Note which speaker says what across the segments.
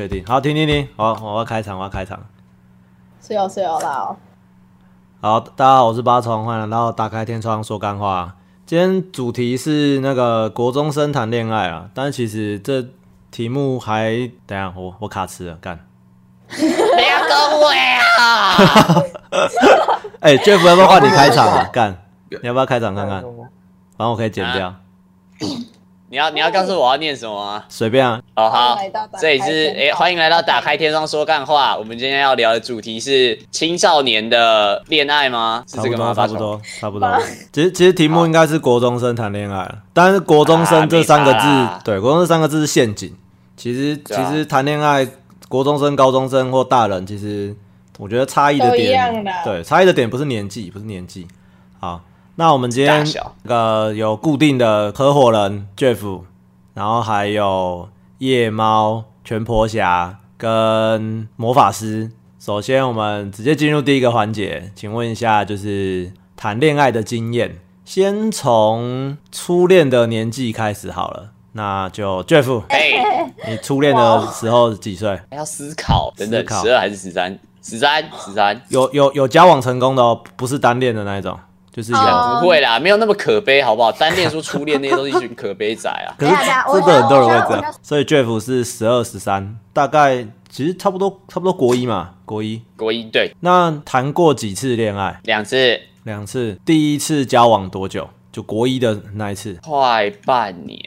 Speaker 1: 确定。好，停停停，好我要开场，我要开场。
Speaker 2: 是有是有啦哦。
Speaker 1: 好，大家好，我是八重，欢迎来到打开天窗说干话。今天主题是那个国中生谈恋爱啊，但是其实这题目还等下我我卡词了，干。
Speaker 3: 不要跟我啊！
Speaker 1: 哎、j e f f 要不要换你开场啊？干，你要不要开场看看？反正我可以剪掉，
Speaker 3: 你要你要告诉我要念什么吗？
Speaker 1: 随便啊。
Speaker 3: 哦好这里是诶，欢迎来到打开天窗说干话。我们今天要聊的主题是青少年的恋爱吗？是这个吗？
Speaker 1: 差不多，差不多。其实其实题目应该是国中生谈恋爱，但是国中生这三个字，对，国中生三个字是陷阱。其实、
Speaker 3: 啊
Speaker 1: 其实谈恋爱，国中生、高中生或大人，其实我觉得差异的点
Speaker 2: 的，
Speaker 1: 对，差异的点不是年纪，不是年纪。好，那我们今天个有固定的合伙人 Jeff，然后还有夜猫、全婆侠跟魔法师。首先，我们直接进入第一个环节，请问一下，就是谈恋爱的经验，先从初恋的年纪开始好了。那就 Jeff，
Speaker 3: 哎，
Speaker 1: 你初恋的时候几岁？
Speaker 3: 还要思考，等等
Speaker 1: 思，考
Speaker 3: 十二还是十三？十三，十三。
Speaker 1: 有有有交往成功的哦，不是单恋的那一种，就是有。
Speaker 2: 哦
Speaker 3: 不会啦，没有那么可悲，好不好？单恋说初恋那些都是一群可悲仔啊。
Speaker 1: 可是真的很多人会这
Speaker 2: 我
Speaker 1: 样，所以 Jeff 是十二十三，大概其实差不多差不多国一嘛，国一。
Speaker 3: 国一对
Speaker 1: 那谈过几次恋爱？
Speaker 3: 两次，
Speaker 1: 两次。第一次交往多久？就国一的那一次，
Speaker 3: 快半年，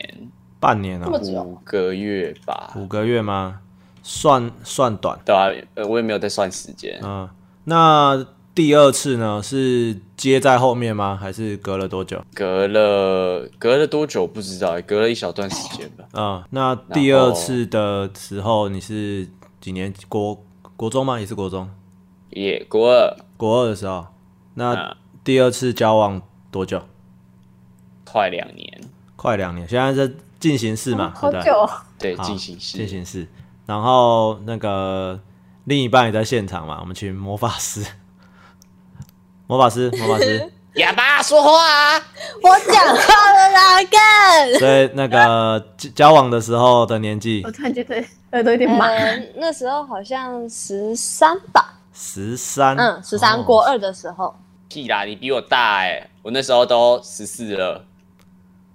Speaker 1: 半年哦、
Speaker 2: 这么久
Speaker 3: 五个月吧。
Speaker 1: 五个月吗？算算短。
Speaker 3: 对啊，呃我也没有在算时间。
Speaker 1: 嗯，那第二次呢？是接在后面吗？还是隔了多久？
Speaker 3: 隔了隔了多久不知道，隔了一小段时间吧。
Speaker 1: 嗯，那第二次的时候你是几年？国国中吗？也是国中。
Speaker 3: 也国二
Speaker 1: 国二的时候，那
Speaker 3: 嗯
Speaker 1: 第二次交往多久？
Speaker 3: 快两年，
Speaker 1: 快两年，现在在进行式嘛，对不对？
Speaker 2: 好久哦，
Speaker 3: 对，
Speaker 1: 好
Speaker 3: 进行式。
Speaker 1: 进行式。然后那个另一半也在现场嘛，我们请魔法师，魔法师，魔法师。
Speaker 3: 哑巴说话啊！
Speaker 2: 我讲话了啦，干！
Speaker 1: 所以那个交交往的时候的年纪。
Speaker 2: 我突然觉得耳朵有点麻。
Speaker 4: 呃，那时候好像十三吧，
Speaker 1: 十三，
Speaker 4: 嗯，十三、
Speaker 1: 哦。
Speaker 4: 国二的时候，
Speaker 3: 屁啦，你比我大哎、我那时候都十四了。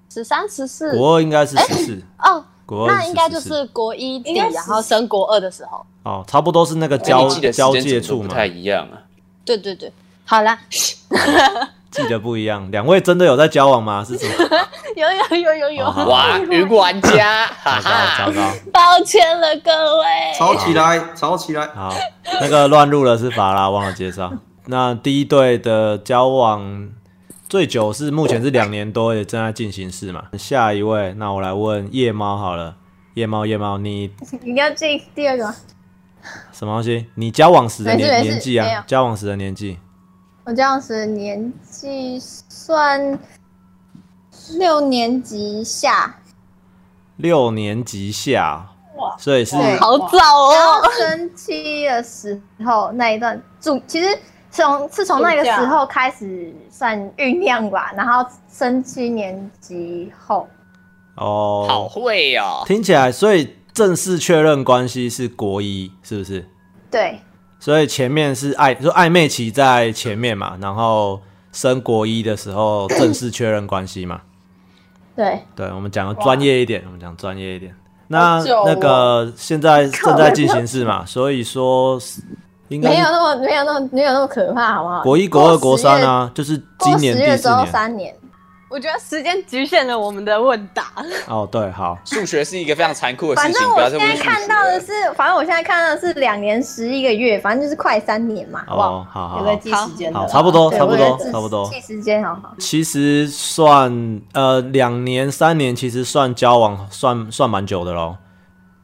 Speaker 4: 十三、十四，
Speaker 1: 国二应该是十四，
Speaker 4: 哦，
Speaker 1: 国二
Speaker 4: 那应该就是国一底，然后升国二的时候，
Speaker 1: 哦，差不多是那个交交界处嘛。
Speaker 3: 不，太一样啊。
Speaker 4: 对对对，好了，
Speaker 1: 记得不一样。两位真的有在交往吗？是什么？
Speaker 4: 有有有有有，
Speaker 1: 哦
Speaker 3: 哇，云玩家，哈
Speaker 1: 糟糕糟
Speaker 3: 哈！
Speaker 1: 糕。
Speaker 4: 抱歉了各位，
Speaker 5: 吵起来，吵起来！
Speaker 1: 好，那个乱入的是法拉，忘了介绍。那第一对的交往最久是目前是两年多，也正在进行式嘛。下一位，那我来问夜猫好了。夜猫，夜猫，你
Speaker 2: 你要进第二个？
Speaker 1: 什么东西？你交往时的年年纪啊？交往时的年纪
Speaker 2: 我这样子年纪算六年级下，
Speaker 1: 六年级下，哇所以是
Speaker 4: 好早哦。
Speaker 2: 后，升七的时候那一段住，其实从是从那个时候开始算酝酿吧，然后升七年级后，
Speaker 1: 哦，
Speaker 3: 好会哦。
Speaker 1: 听起来，所以正式确认关系是国一，是不是？
Speaker 2: 对
Speaker 1: 所以前面是暧，说暧昧期在前面嘛，然后升国一的时候正式确认关系嘛。
Speaker 2: 对，
Speaker 1: 对，我们讲的专业一点，我们讲专业一点。那那个现在正在进行式嘛，所以说应该
Speaker 2: 没有那么没有那么没有那么可怕，好不好？
Speaker 1: 国一、国二、国三啊，就是今年第四年。
Speaker 2: 三年，
Speaker 4: 我觉得时间局限了我们的问答，
Speaker 1: 哦，对，好，
Speaker 3: 数学是一个非常残酷的事情，
Speaker 2: 反正我现在看到的。是，反正我现在看到的是两年十一个月，反正就是快三年嘛，好不好？
Speaker 1: 哦，好好
Speaker 2: 有个
Speaker 1: 好，
Speaker 2: 记时间，
Speaker 1: 好差不多差不多差不多
Speaker 2: 记时间好好。
Speaker 1: 其实算呃两年、三年，其实算交往算算蛮久的喽。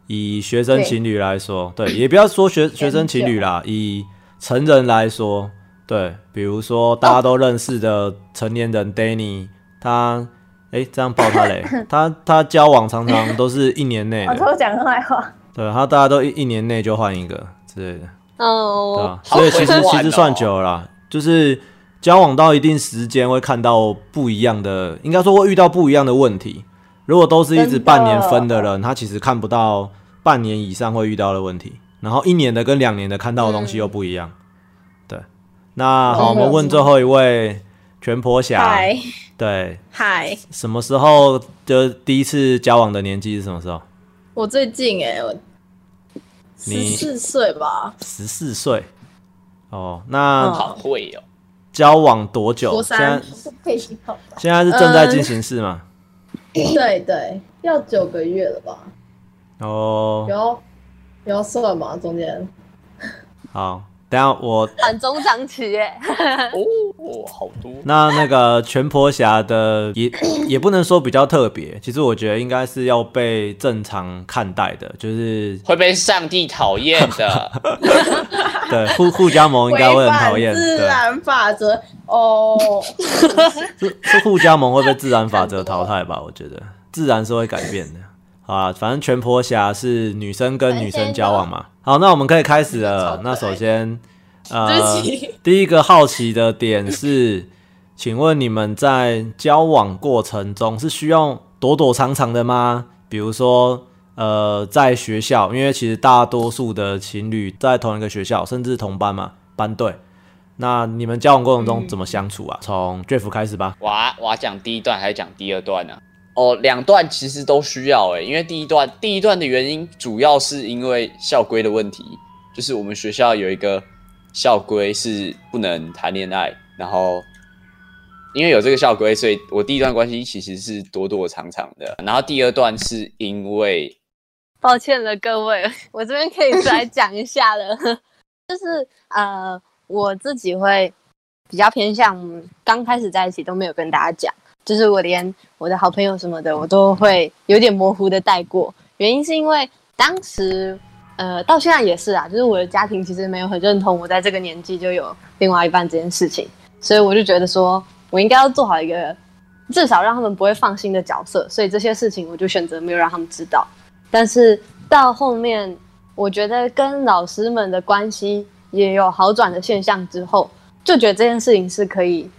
Speaker 1: 以学生情侣来说，对，也不要说学学生情侣啦，以成人来说，对，比如说大家都认识的成年人 Danny，他哎、这样爆他嘞，他他交往常常都是一年内的，
Speaker 2: 我偷讲坏话，
Speaker 1: 对他大家都一一年内就换一个之类的。对
Speaker 4: 嗯，
Speaker 1: 吧？
Speaker 3: 好
Speaker 1: 所以其实
Speaker 3: 哦
Speaker 1: 其实算久了啦，就是交往到一定时间会看到不一样的，应该说会遇到不一样的问题。如果都是一直半年分的人，他其实看不到半年以上会遇到的问题，然后一年的跟两年的看到的东西又不一样。对，那好，我们问最后一位全婆侠，
Speaker 4: 嗨
Speaker 1: 对，
Speaker 4: 嗨，
Speaker 1: 什么时候就第一次交往的年纪是什么时候？
Speaker 4: 我最近哎、我十四岁吧，
Speaker 1: 十四岁。哦，那
Speaker 4: 嗯
Speaker 3: 好会哦。
Speaker 1: 交往多久？
Speaker 4: 国
Speaker 1: 现在？现在是正在进行式嘛？
Speaker 4: 对对，要九个月了吧？
Speaker 1: 哦，
Speaker 4: 有有算吗？中间
Speaker 1: 好，等一下我
Speaker 4: 很中长起耶，
Speaker 3: 哦，好多。
Speaker 1: 那那个全婆侠的也也不能说比较特别，其实我觉得应该是要被正常看待的，就是
Speaker 3: 会被上帝讨厌的，
Speaker 1: 对互互加盟应该会很讨厌，
Speaker 4: 自，然法则哦。
Speaker 1: 是是互加盟会被自然法则淘汰吧？我觉得自然是会改变的。好啦，反正全婆侠是女生跟女生交往嘛。好，那我们可以开始了。那首先，呃第一个好奇的点是，请问你们在交往过程中是需要躲躲藏藏的吗？比如说，呃，在学校，因为其实大多数的情侣在同一个学校，甚至同班嘛，班队。那你们交往过程中怎么相处啊？从 Jeff 开始吧。
Speaker 3: 我要我要讲第一段还是讲第二段呢、哦，两段其实都需要诶，因为第一段第一段的原因主要是因为校规的问题，就是我们学校有一个校规是不能谈恋爱，然后因为有这个校规，所以我第一段关系其实是躲躲藏藏的。然后第二段是因为
Speaker 4: 抱歉了各位，我这边可以再 讲一下了，就是呃，我自己会比较偏向刚开始在一起都没有跟大家讲，就是我连我的好朋友什么的，我都会有点模糊的带过。原因是因为当时呃到现在也是啊，就是我的家庭其实没有很认同我在这个年纪就有另外一半这件事情，所以我就觉得说我应该要做好一个至少让他们不会放心的角色，所以这些事情我就选择没有让他们知道。但是到后面，我觉得跟老师们的关系也有好转的现象之后，就觉得这件事情是可以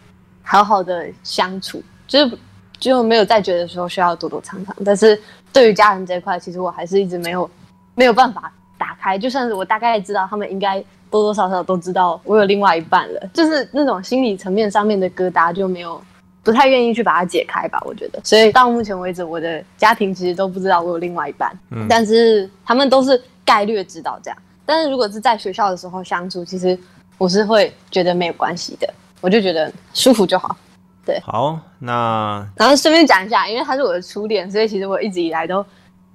Speaker 4: 好好的相处，就是就没有再觉得说需要躲躲藏藏。但是对于家人这一块，其实我还是一直没有没有办法打开，就算是我大概知道他们应该多多少少都知道我有另外一半了，就是那种心理层面上面的疙瘩就没有不太愿意去把它解开吧，我觉得。所以到目前为止，我的家庭其实都不知道我有另外一半，
Speaker 1: 嗯
Speaker 4: 但是他们都是概略知道这样。但是如果是在学校的时候相处，其实我是会觉得没有关系的，我就觉得舒服就好。
Speaker 1: 好，那
Speaker 4: 然后顺便讲一下，因为他是我的初恋，所以其实我一直以来都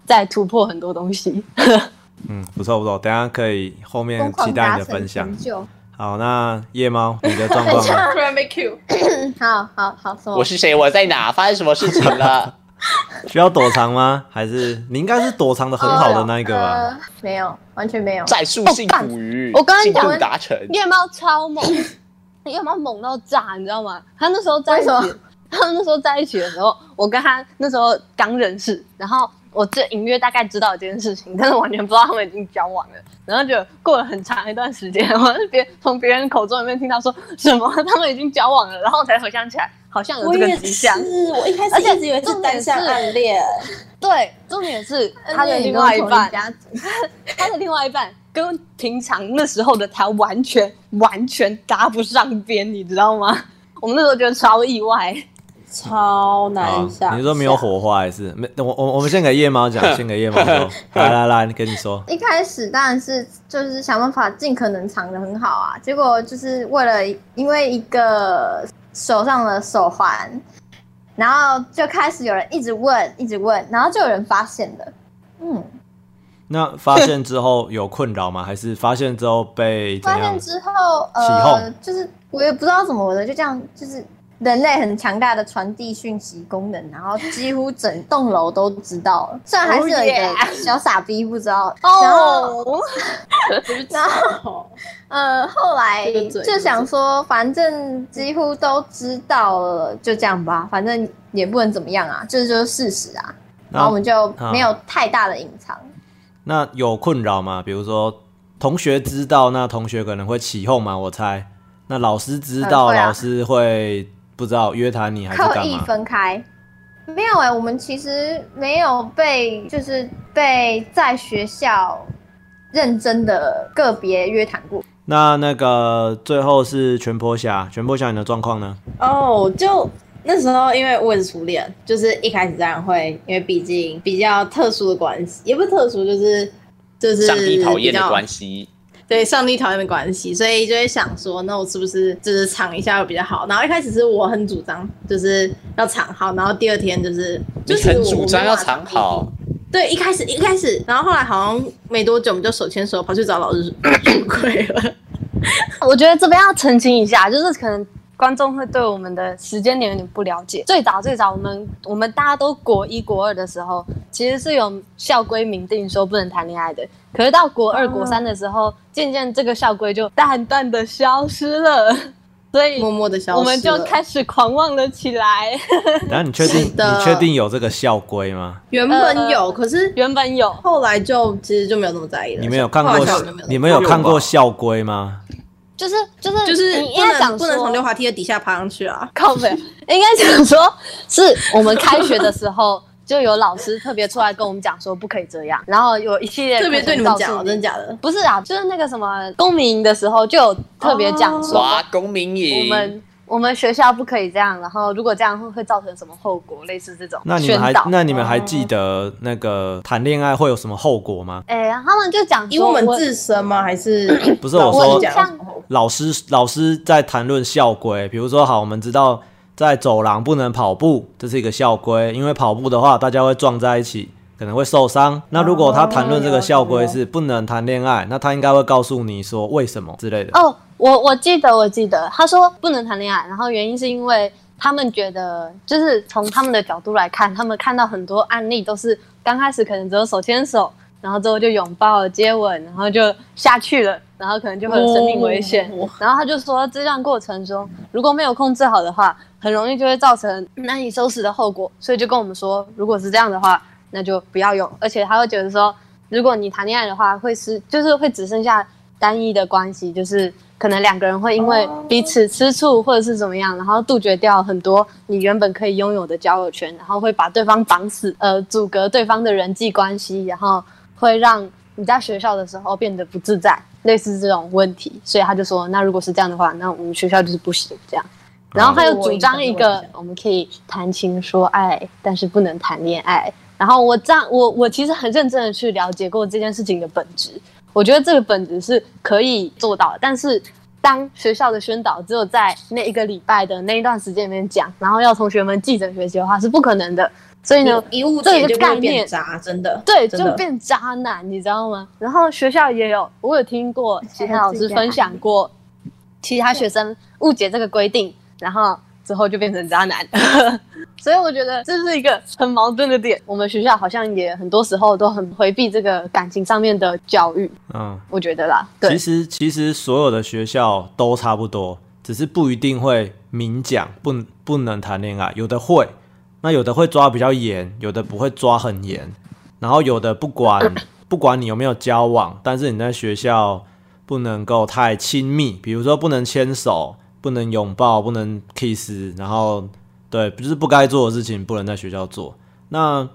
Speaker 4: 在突破很多东西。
Speaker 1: 嗯，不错不错，等下可以后面期待你的分享。好，那夜猫，你的状况
Speaker 2: 好好好？
Speaker 3: 我是谁，我在哪，发生什么事情了？
Speaker 1: 需要躲藏吗？还是你应该是躲藏的很好的那一个吧？
Speaker 2: 呃，没有，完全没有。
Speaker 3: 战术性捕鱼，
Speaker 4: 我刚刚讲
Speaker 3: 进度达成。
Speaker 4: 夜猫超猛，夜猫猛到炸，你知道吗？他那时候在一起他们那时候在一起的时候，我跟他那时候刚认识，然后我这隐约大概知道这件事情，但是完全不知道他们已经交往了。然后就过了很长一段时间，我是别从别人口中里面听到说什么他们已经交往了，然后我才回想起来，好像有这个迹象。
Speaker 6: 是，我一开始
Speaker 4: 而且
Speaker 6: 一直以为是单向暗恋，
Speaker 4: 对，重点是他的另外一半他的另外一半跟平常那时候的他完全完全搭不上边，你知道吗？我们那时候觉得超意外。
Speaker 6: 超难想。
Speaker 1: 你说没有？火花还是没？我我我们先给夜猫讲，先给夜猫说。来来来，跟你说。
Speaker 2: 一开始当然是就是想办法尽可能藏的很好啊，结果就是为了因为一个手上的手环，然后就开始有人一直问，一直问，然后就有人发现了，嗯，
Speaker 1: 那发现之后有困扰吗？还是发现之后被
Speaker 2: 发现？之后呃，就是我也不知道怎么的，就这样就是。人类很强大的传递讯息功能，然后几乎整栋楼都知道了。虽然还是有一
Speaker 4: Oh
Speaker 2: 个小傻逼不知道，
Speaker 4: 哦，
Speaker 2: 然后呃，后来就想说，反正几乎都知道了，就这样吧，反正也不能怎么样啊，这就是事实啊。然后我们就没有太大的隐藏。
Speaker 1: 那有困扰吗？比如说同学知道，那同学可能会起哄嘛？我猜。那老师知道，老师会不知道约谈你还是
Speaker 2: 刻意？分开，没有哎、我们其实没有被就是被在学校认真的个别约谈过。
Speaker 1: 那那个最后是全坡侠，全坡侠你的状况呢？
Speaker 6: 哦，就那时候因为我也是初恋，就是一开始当然会，因为毕竟比较特殊的关系，也不是特殊，就是就是
Speaker 3: 上帝讨厌的关
Speaker 6: 系，
Speaker 3: 系，
Speaker 6: 对上帝讨厌的关系，所以就会想说，那我是不是就是藏一下会比较好？然后一开始是我很主张，就是要藏好，然后第二天就是
Speaker 3: 你
Speaker 6: 就是我
Speaker 3: 很主张要藏好，
Speaker 6: 对，一开始一开始，然后后来好像没多久，我们就手牵手跑去找老师 出轨了。
Speaker 4: 我觉得这边要澄清一下，就是可能观众会对我们的时间点有点不了解。最早最早，我们我们大家都国一国二的时候，其实是有校规明定说不能谈恋爱的。可是到国二、国三的时候，渐渐这个校规就淡淡的消失了，所以
Speaker 6: 默默的消失，
Speaker 4: 我们就开始狂妄了起来。
Speaker 1: 然后你确定你确定有这个校规吗？
Speaker 6: 原本有，可是
Speaker 4: 原本有，
Speaker 6: 后来就其实就没有那么在意了。
Speaker 1: 你们有看
Speaker 6: 后
Speaker 1: 过你们有看过校规吗？
Speaker 4: 就是就是
Speaker 6: 就是
Speaker 4: 你应该讲
Speaker 6: 不能从溜滑梯的底下爬上去啊。
Speaker 4: 靠背，应该讲说是我们开学的时候 就有老师特别出来跟我们讲说不可以这样，然后有一系列
Speaker 6: 特别对你们讲真的假的？
Speaker 4: 不是啊，就是那个什么公民营的时候就有特别讲说，
Speaker 3: 哇，公民
Speaker 4: 我
Speaker 3: 营，
Speaker 4: 们我们学校不可以这样，然后如果这样会会造成什么后果，类似这种
Speaker 1: 那你们还。那你们还记得那个谈恋爱会有什么后果吗？
Speaker 4: 哎、他们就讲因
Speaker 6: 为我们自身吗？还是
Speaker 1: 不是我
Speaker 6: 老
Speaker 1: 说老师老师在谈论校规，比如说好，我们知道在走廊不能跑步，这是一个校规，因为跑步的话大家会撞在一起，可能会受伤。那如果他谈论这个校规是不能谈恋爱，那他应该会告诉你说为什么之类的。
Speaker 4: 哦，我我记得我记得，他说不能谈恋爱，然后原因是因为他们觉得，就是从他们的角度来看，他们看到很多案例都是刚开始可能只有手牵手，然后之后就拥抱、接吻，然后就下去了，然后可能就会有生命危险。
Speaker 6: 哦
Speaker 4: 然后他就说，这段过程中如果没有控制好的话，很容易就会造成难以收拾的后果。所以就跟我们说，如果是这样的话，那就不要用。而且他会觉得说，如果你谈恋爱的话，会是就是会只剩下单一的关系，就是可能两个人会因为彼此吃醋或者是怎么样，然后杜绝掉很多你原本可以拥有的交友圈，然后会把对方绑死，呃，阻隔对方的人际关系，然后会让你在学校的时候变得不自在，类似这种问题。所以他就说，那如果是这样的话，那我们学校就是不行这样。然后他又主张一个，我们可以谈情说爱，但是不能谈恋爱。然后我这样，我我其实很认真的去了解过这件事情的本质。我觉得这个本质是可以做到的，但是当学校的宣导只有在那一个礼拜的那一段时间里面讲，然后要同学们记着学习的话是不可能的。所以呢，
Speaker 6: 一误
Speaker 4: 这个
Speaker 6: 解就会
Speaker 4: 概念
Speaker 6: 变渣，真的。
Speaker 4: 对，就变渣男，你知道吗？然后学校也有，我有听过其他老师分享过，其他学生误解这个规定，然后之后就变成渣男。所以我觉得这是一个很矛盾的点。我们学校好像也很多时候都很回避这个感情上面的教育，
Speaker 1: 嗯，
Speaker 4: 我觉得啦。对
Speaker 1: 其，实其实所有的学校都差不多，只是不一定会明讲不不能谈恋爱，有的会，那有的会抓比较严，有的不会抓很严，然后有的不管 不管你有没有交往，但是你在学校不能够太亲密，比如说不能牵手，不能拥抱，不能 kiss，然后对，就是不该做的事情不能在学校做。那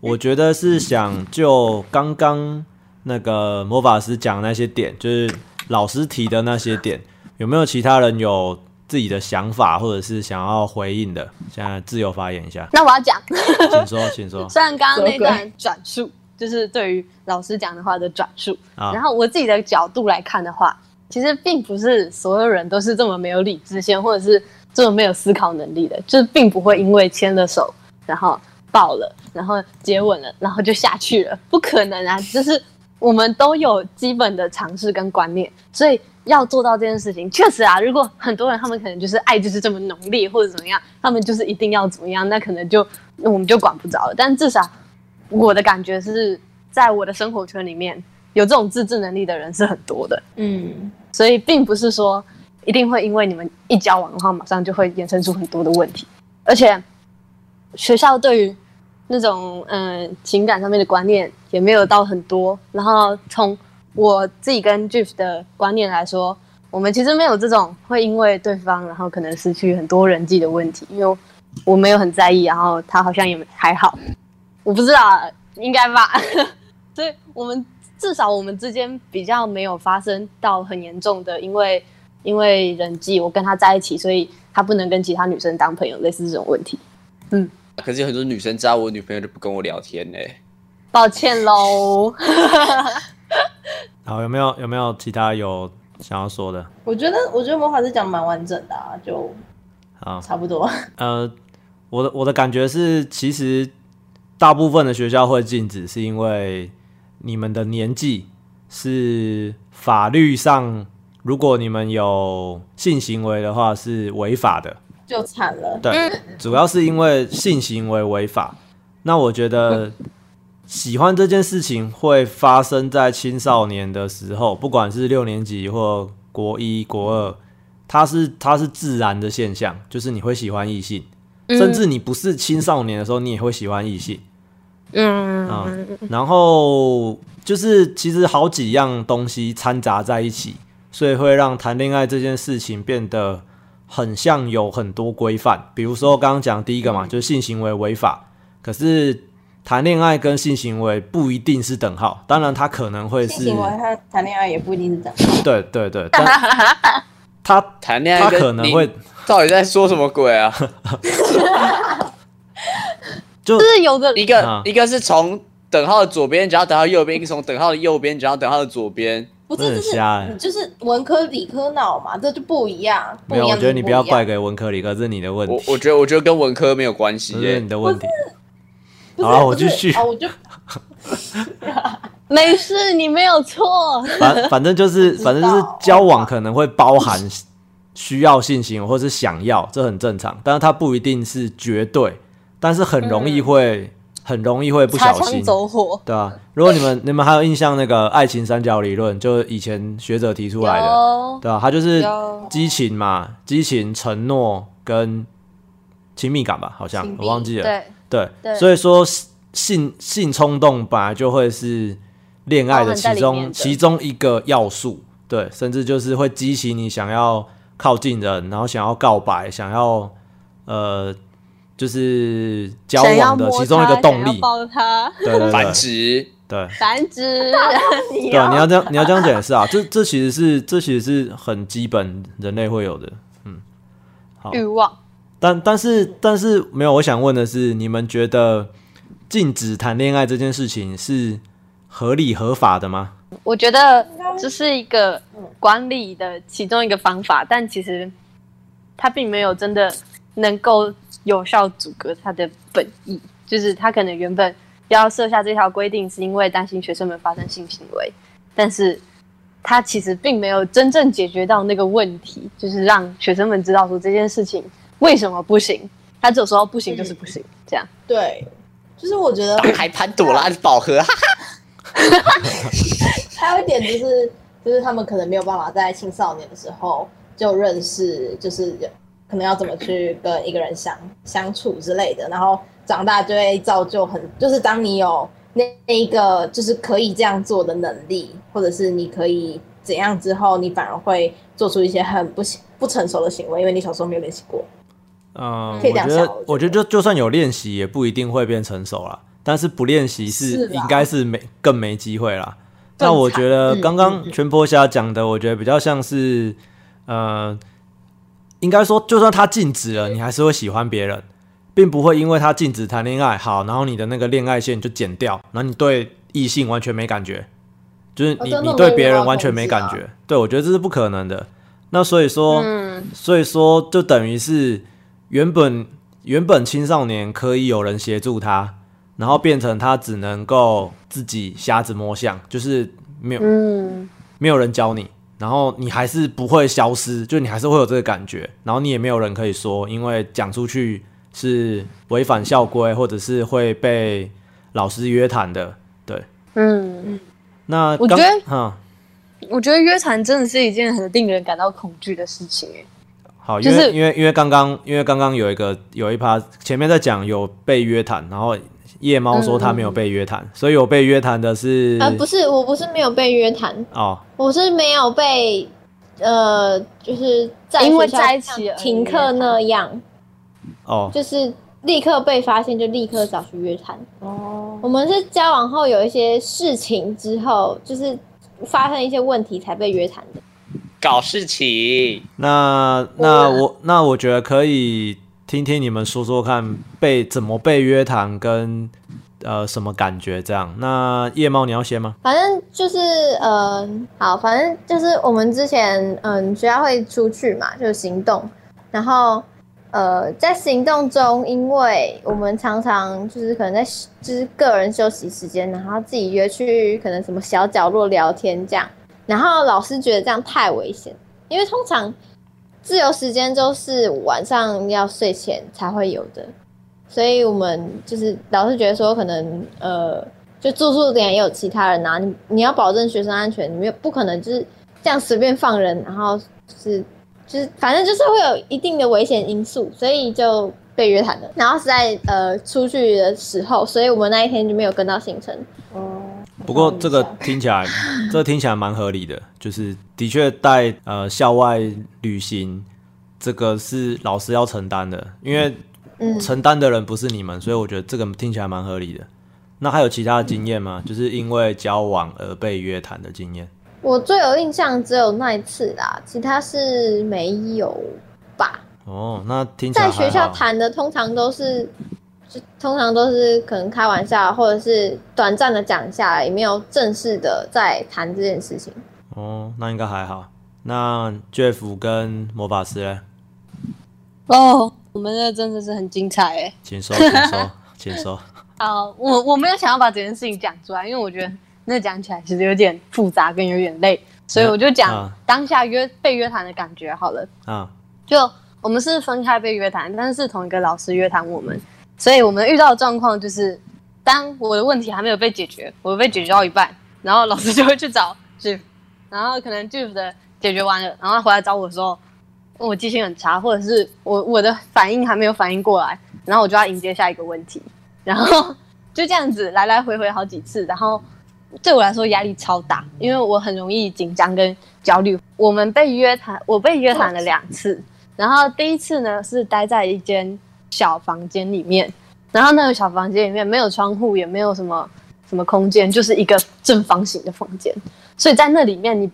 Speaker 1: 我觉得是想就刚刚那个魔法师讲那些点，就是老师提的那些点，有没有其他人有自己的想法或者是想要回应的？现在自由发言一下，
Speaker 4: 那我要讲，
Speaker 1: 请说，请说。
Speaker 4: 虽然刚刚那段转述就是对于老师讲的话的转述，
Speaker 1: 啊
Speaker 4: 然后我自己的角度来看的话，其实并不是所有人都是这么没有理智线，或者是这么没有思考能力的，就是并不会因为牵了手，然后抱了，然后接吻了，然后就下去了，不可能啊！就是我们都有基本的常识跟观念，所以要做到这件事情，确实啊，如果很多人他们可能就是爱就是这么浓烈，或者怎么样，他们就是一定要怎么样，那可能就我们就管不着了。但至少我的感觉是在我的生活圈里面，有这种自制能力的人是很多的，
Speaker 6: 嗯，
Speaker 4: 所以并不是说一定会因为你们一交往的话，马上就会衍生出很多的问题。而且学校对于那种嗯、呃情感上面的观念也没有到很多。然后从我自己跟 Jeff 的观念来说，我们其实没有这种会因为对方然后可能失去很多人际的问题，因为我没有很在意，然后他好像也还好，我不知道啊，应该吧。所以我们至少我们之间比较没有发生到很严重的，因为因为人际我跟他在一起，所以他不能跟其他女生当朋友，类似这种问题。
Speaker 3: 嗯可是有很多女生知道我女朋友就不跟我聊天呢、
Speaker 4: 抱歉喽。
Speaker 1: 好，有没有有没有其他有想要说的？
Speaker 6: 我觉得我觉得魔法师讲得蛮完整的啊，就
Speaker 1: 好，
Speaker 6: 差不多。
Speaker 1: 呃，我的我的感觉是，其实大部分的学校会禁止，是因为你们的年纪是法律上，如果你们有性行为的话是违法的。
Speaker 6: 就惨了。
Speaker 1: 对，主要是因为性行为违法。那我觉得喜欢这件事情会发生在青少年的时候，不管是六年级或国一、国二，它是它是自然的现象，就是你会喜欢异性，甚至你不是青少年的时候，你也会喜欢异性。
Speaker 4: 嗯
Speaker 1: 啊、然后就是其实好几样东西掺杂在一起，所以会让谈恋爱这件事情变得很像有很多规范。比如说刚刚讲第一个嘛，就是性行为违法，可是谈恋爱跟性行为不一定是等号，当然他可能会是
Speaker 6: 性行为和谈恋爱也不一定是等号。
Speaker 1: 对对对，但 他
Speaker 3: 谈恋爱
Speaker 1: 他可能会
Speaker 3: 到底在说什么鬼啊？
Speaker 1: 就
Speaker 4: 就是有的
Speaker 3: 一个、
Speaker 1: 啊
Speaker 3: 一个是从等号的左边讲到等号右边，一个从等号的右边讲到等号的左边。
Speaker 6: 不是，就是
Speaker 1: 瞎欸
Speaker 6: 就是文科理科脑嘛，这就不一样。不
Speaker 1: 没有，我觉得你不要怪
Speaker 6: 怪。
Speaker 1: 给文科理科，这是你的问题，
Speaker 3: 我我觉得我觉得跟文科没有关系耶、
Speaker 1: 这是你的问题。好啊我继续
Speaker 6: 啊，我就
Speaker 4: 没事，你没有错。
Speaker 1: 反反正就是反正就是交往可能会包含需要性行为或是想要，这很正常，但是它不一定是绝对，但是很容易会、很容易会不小心，
Speaker 4: 走火。
Speaker 1: 对啊，如果你们你们还有印象那个爱情三角理论，就是以前学者提出来的，
Speaker 4: 有。
Speaker 1: 对啊，它就是激情嘛，激情、承诺跟亲密感吧，好像我忘记了，
Speaker 4: 对，
Speaker 1: 对，
Speaker 4: 对。
Speaker 1: 所以说性性冲动本来就会是恋爱的其中其中一个要素，对，甚至就是会激起你想要靠近人，然后想要告白，想要呃，就是交往的其中一个动力，
Speaker 4: 抱他，
Speaker 1: 对对
Speaker 3: 繁殖，
Speaker 1: 对。
Speaker 4: 繁殖。
Speaker 1: 对啊，你要这样，你要这样解释啊，这这其实是这其实是很基本人类会有的，嗯，好，
Speaker 4: 欲望。
Speaker 1: 但但是但是没有，我想问的是，你们觉得禁止谈恋爱这件事情是合理合法的吗？
Speaker 4: 我觉得这是一个管理的其中一个方法，但其实它并没有真的能够有效阻隔他的本意。就是他可能原本要设下这条规定，是因为担心学生们发生性行为，但是他其实并没有真正解决到那个问题，就是让学生们知道说这件事情为什么不行。他只有说不行就是不行，这样。
Speaker 6: 对，就是我觉得
Speaker 3: 打开潘朵拉的宝盒，哈哈
Speaker 6: 还有一点就是，就是他们可能没有办法在青少年的时候就认识，就是可能要怎么去跟一个人相相处之类的，然后长大就会造就很，就是当你有那那一个就是可以这样做的能力，或者是你可以怎样之后，你反而会做出一些很不不成熟的行为，因为你小时候没有练习过。
Speaker 1: 嗯，
Speaker 6: 可以这样想
Speaker 1: 我觉得，我觉得就就算有练习，也不一定会变成熟啦。但是不练习
Speaker 6: 是
Speaker 1: 应该是没更没机会啦。
Speaker 6: 更
Speaker 1: 那我
Speaker 6: 惨
Speaker 1: 觉得
Speaker 6: 嗯
Speaker 1: 刚刚全坡虾讲的，我觉得比较像是，呃，应该说，就算他禁止了，你还是会喜欢别人，并不会因为他禁止谈恋爱，好，然后你的那个恋爱线就剪掉，然后你对异性完全没感觉，就是你、你对别人完全没感觉。对，我觉得这是不可能的。那所以说，
Speaker 4: 嗯，
Speaker 1: 所以说，就等于是原本原本青少年可以有人协助他，然后变成他只能够自己瞎子摸象，就是没有、
Speaker 4: 嗯，
Speaker 1: 没有人教你，然后你还是不会消失，就你还是会有这个感觉，然后你也没有人可以说，因为讲出去是违反校规，或者是会被老师约谈的。对，
Speaker 4: 嗯，
Speaker 1: 那
Speaker 4: 我觉得
Speaker 1: 哈、
Speaker 4: 我觉得约谈真的是一件很令人感到恐惧的事情。哎，
Speaker 1: 好，因为、
Speaker 4: 就是
Speaker 1: 因为因为刚刚因为刚刚有一个有一趴前面在讲有被约谈，然后夜猫说他没有被约谈，所以我被约谈的是
Speaker 2: 呃，不是，我不是没有被约谈，
Speaker 1: 哦
Speaker 2: 我是没有被，呃，就是在
Speaker 4: 因为在一起而
Speaker 2: 停课那样。
Speaker 1: 哦，
Speaker 2: 就是立刻被发现就立刻找去约谈。
Speaker 6: 哦，
Speaker 2: 我们是交往后有一些事情之后，就是发生一些问题才被约谈的。
Speaker 3: 搞事情，
Speaker 1: 那那我那我觉得可以听听你们说说看被怎么被约谈跟呃什么感觉这样。那夜猫你要先吗？
Speaker 2: 反正就是呃，好，反正就是我们之前嗯学校会出去嘛，就行动，然后呃在行动中，因为我们常常就是可能在就是个人休息时间，然后自己约去可能什么小角落聊天这样，然后老师觉得这样太危险，因为通常自由时间都是晚上要睡前才会有的，所以我们就是老师觉得说可能呃。就住宿点也有其他人啊，你你要保证学生安全，你没有不可能就是这样随便放人，然后就是就是反正就是会有一定的危险因素，所以就被约谈了。然后是在呃出去的时候，所以我们那一天就没有跟到行程。
Speaker 6: 哦，
Speaker 1: 不过这个听起来，这听起来蛮合理的，就是的确带呃校外旅行，这个是老师要承担的，因为
Speaker 2: 嗯，
Speaker 1: 承担的人不是你们，所以我觉得这个听起来蛮合理的。那还有其他的经验吗？就是因为交往而被约谈的经验？
Speaker 2: 我最有印象只有那一次啦，其他是没有吧。
Speaker 1: 哦，那听起来
Speaker 2: 在学校谈的通常都是，就通常都是可能开玩笑，或者是短暂的讲一下，也没有正式的在谈这件事情。
Speaker 1: 哦，那应该还好。那 Jeff 跟魔法师嘞，
Speaker 4: 哦，我们这真的是很精彩哎。
Speaker 1: 请说，请说，请说。
Speaker 4: 好，我我没有想要把这件事情讲出来，因为我觉得那讲起来其实有点复杂跟有点累，所以我就讲
Speaker 1: 啊
Speaker 4: 当下约被约谈的感觉好了。
Speaker 1: 啊，
Speaker 4: 就我们是分开被约谈，但是是同一个老师约谈我们，所以我们遇到的状况就是，当我的问题还没有被解决，我被解决到一半，然后老师就会去找 Jeff，然后可能 Jeff 的解决完了，然后他回来找我的时候，我记性很差，或者是我我的反应还没有反应过来，然后我就要迎接下一个问题，然后 就这样子来来回回好几次，然后对我来说压力超大，因为我很容易紧张跟焦虑。我们被约谈，我被约谈了两次，然后第一次呢是待在一间小房间里面，然后那个小房间里面没有窗户，也没有什么什么空间，就是一个正方形的房间，所以在那里面你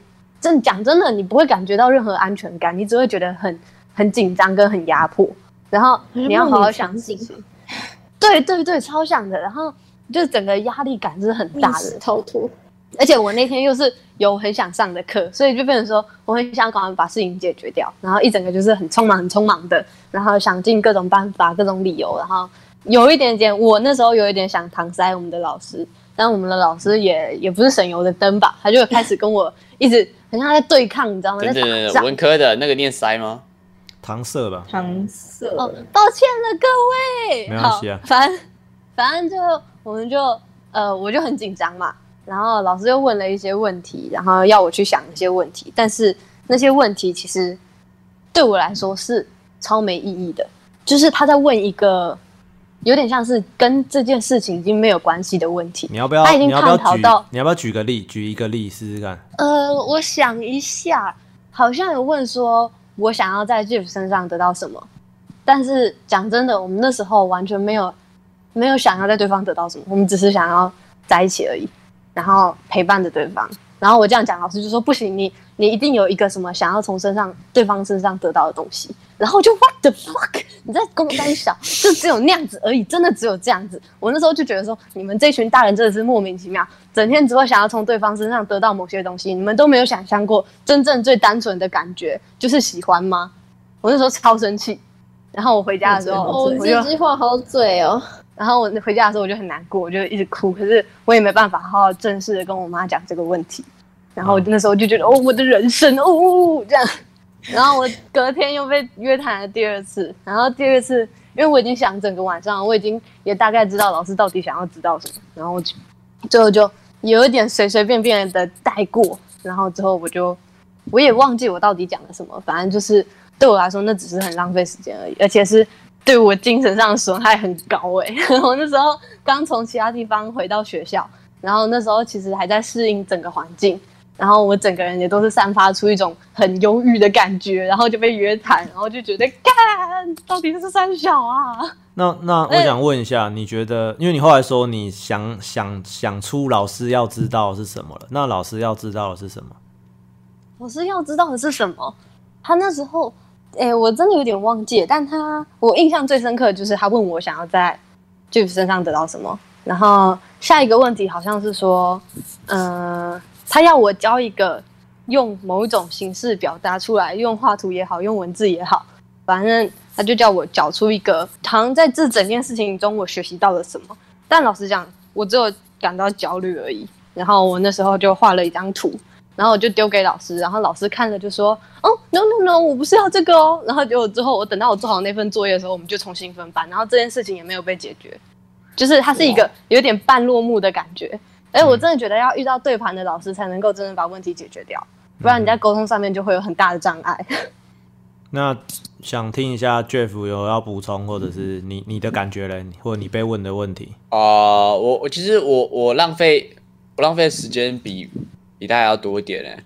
Speaker 4: 真讲真的，你不会感觉到任何安全感，你只会觉得很很紧张跟很压迫，然后你要好好想事情。对对对，超像的。然后就整个压力感是很大的，
Speaker 2: 逃脱，
Speaker 4: 而且我那天又是有很想上的课，所以就变成说我很想赶快把事情解决掉，然后一整个就是很匆忙、很匆忙的，然后想尽各种办法、各种理由，然后有一点点，我那时候有一点想搪塞我们的老师，但我们的老师也也不是省油的灯吧，他就开始跟我一直很像在对抗，你知道吗？在
Speaker 3: 等等等等，
Speaker 4: 打仗。
Speaker 3: 文科的那个念塞吗？
Speaker 1: 搪塞吧，
Speaker 6: 搪塞
Speaker 4: 哦，抱歉了各位。
Speaker 1: 没关系啊
Speaker 4: 好反正反正就我们就呃，我就很紧张嘛。然后老师又问了一些问题，然后要我去想一些问题，但是那些问题其实对我来说是超没意义的，就是他在问一个有点像是跟这件事情已经没有关系的问题。
Speaker 1: 你要不要？
Speaker 4: 他已经
Speaker 1: 你要不要举
Speaker 4: 探讨到？
Speaker 1: 你要不要举个例？举一个例试试看。
Speaker 4: 呃，我想一下，好像有问说我想要在 Jeff 身上得到什么，但是讲真的，我们那时候完全没有没有想要在对方得到什么，我们只是想要在一起而已，然后陪伴着对方。然后我这样讲，老师就说不行，你你一定有一个什么想要从身上对方身上得到的东西。然后我就 What the fuck？你在跟我在小，就只有那样子而已，真的只有这样子。我那时候就觉得说，你们这群大人真的是莫名其妙，整天只会想要从对方身上得到某些东西，你们都没有想象过真正最单纯的感觉就是喜欢吗？我那时候超生气。然后我回家的时候，
Speaker 2: 哦，
Speaker 4: 我就
Speaker 2: 这句话好嘴哦。
Speaker 4: 然后我回家的时候我就很难过，我就一直哭，可是我也没办法好好正式的跟我妈讲这个问题。然后我那时候就觉得，哦，我的人生，哦哦哦，这样。然后我隔天又被约谈了第二次，然后第二次，因为我已经想整个晚上，我已经也大概知道老师到底想要知道什么，然后我就最后就有一点随随便便的带过，然后之后我就我也忘记我到底讲了什么，反正就是对我来说那只是很浪费时间而已，而且是对我精神上的损害很高诶、我那时候刚从其他地方回到学校，然后那时候其实还在适应整个环境，然后我整个人也都是散发出一种很忧郁的感觉，然后就被约谈，然后就觉得干到底是三小啊？
Speaker 1: 那那我想问一下，你觉得，因为你后来说你想想想出老师要知道的是什么了，那老师要知道的是什么？
Speaker 4: 老师要知道的是什么？他那时候，哎、我真的有点忘记，但他我印象最深刻的就是他问我想要在 Jeff 身上得到什么，然后下一个问题好像是说，嗯、他要我教一个用某一种形式表达出来，用画图也好，用文字也好，反正他就叫我找出一个，好像在这整件事情中我学习到了什么。但老实讲，我只有感到焦虑而已。然后我那时候就画了一张图，然后我就丢给老师，然后老师看了就说：“哦，no no no，我不是要这个哦。”然后结果之后，我等到我做好那份作业的时候，我们就重新分班，然后这件事情也没有被解决，就是它是一个有点半落幕的感觉。哎，我真的觉得要遇到对盘的老师才能够真的把问题解决掉，不然你在沟通上面就会有很大的障碍。
Speaker 1: 那想听一下 Jeff 有要补充，或者是你你的感觉嘞，或者你被问的问题？
Speaker 3: 啊、我我其实我我浪费我浪费时间比比大家要多一点嘞，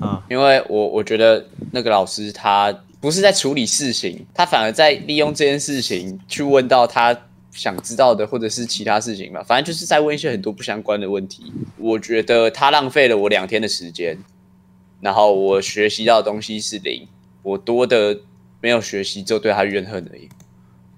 Speaker 1: 啊，
Speaker 3: 因为我我觉得那个老师他不是在处理事情，他反而在利用这件事情去问到他想知道的或者是其他事情吧，反正就是在问一些很多不相关的问题。我觉得他浪费了我两天的时间，然后我学习到的东西是零，我多的没有学习，就对他怨恨而已。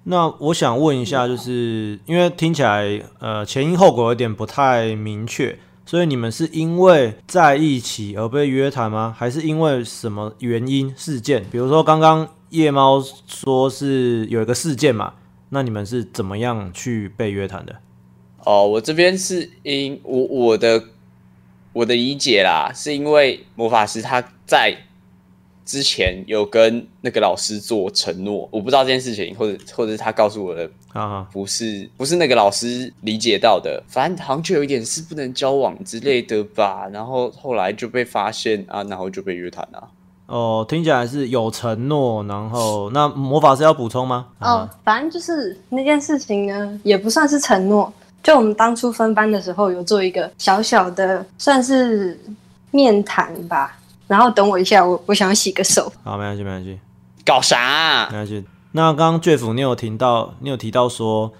Speaker 1: 那我想问一下，就是因为听起来呃前因后果有点不太明确，所以你们是因为在一起而被约谈吗？还是因为什么原因事件？比如说刚刚夜猫说是有一个事件嘛，那你们是怎么样去被约谈的？
Speaker 3: 哦，我这边是因我我的我的理解啦，是因为魔法师他在之前有跟那个老师做承诺，我不知道这件事情，或者或者是他告诉我的
Speaker 1: 哈哈，
Speaker 3: 不是不是那个老师理解到的，反正好像就有一点是不能交往之类的吧，然后后来就被发现啊，然后就被约谈了。
Speaker 1: 哦，听起来是有承诺，然后那魔法师要补充吗？
Speaker 4: 哦
Speaker 1: 啊，，
Speaker 4: 反正就是那件事情呢，也不算是承诺。就我们当初分班的时候，有做一个小小的，算是面谈吧。然后等我一下，我我想要洗个手。
Speaker 1: 好，没关系，没关系。
Speaker 3: 搞啥、啊
Speaker 1: 没？关系。那刚刚 Jeff 你有听到，你有提到说，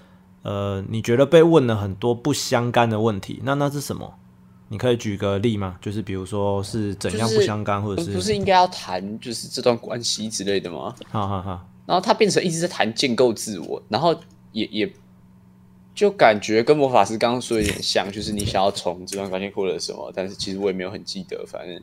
Speaker 1: 呃，你觉得被问了很多不相干的问题，那那是什么？你可以举个例吗？就是比如说是怎样不相干，或者
Speaker 3: 不
Speaker 1: 是
Speaker 3: 不是应该要谈就是这段关系之类的吗？
Speaker 1: 哈哈哈，
Speaker 3: 然后他变成一直在谈建构自我，然后也也就感觉跟魔法师刚刚说有点像，就是你想要从这段关系获得什么，但是其实我也没有很记得，反正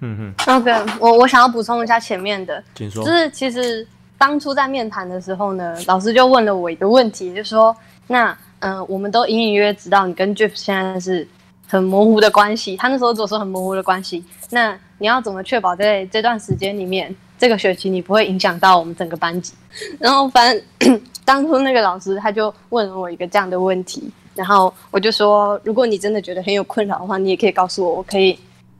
Speaker 1: 嗯哼
Speaker 4: ，OK，我我想要补充一下前面的，就。是其实当初在面谈的时候呢，老师就问了我一个问题，就说：那嗯、呃我们都隐隐约约知道你跟 Jeff 现在是很模糊的关系，他那时候只说很模糊的关系，那你要怎么确保在这段时间里面，这个学期你不会影响到我们整个班级？然后反正 当初那个老师他就问了我一个这样的问题，然后我就说，如果你真的觉得很有困扰的话，你也可以告诉我，我可以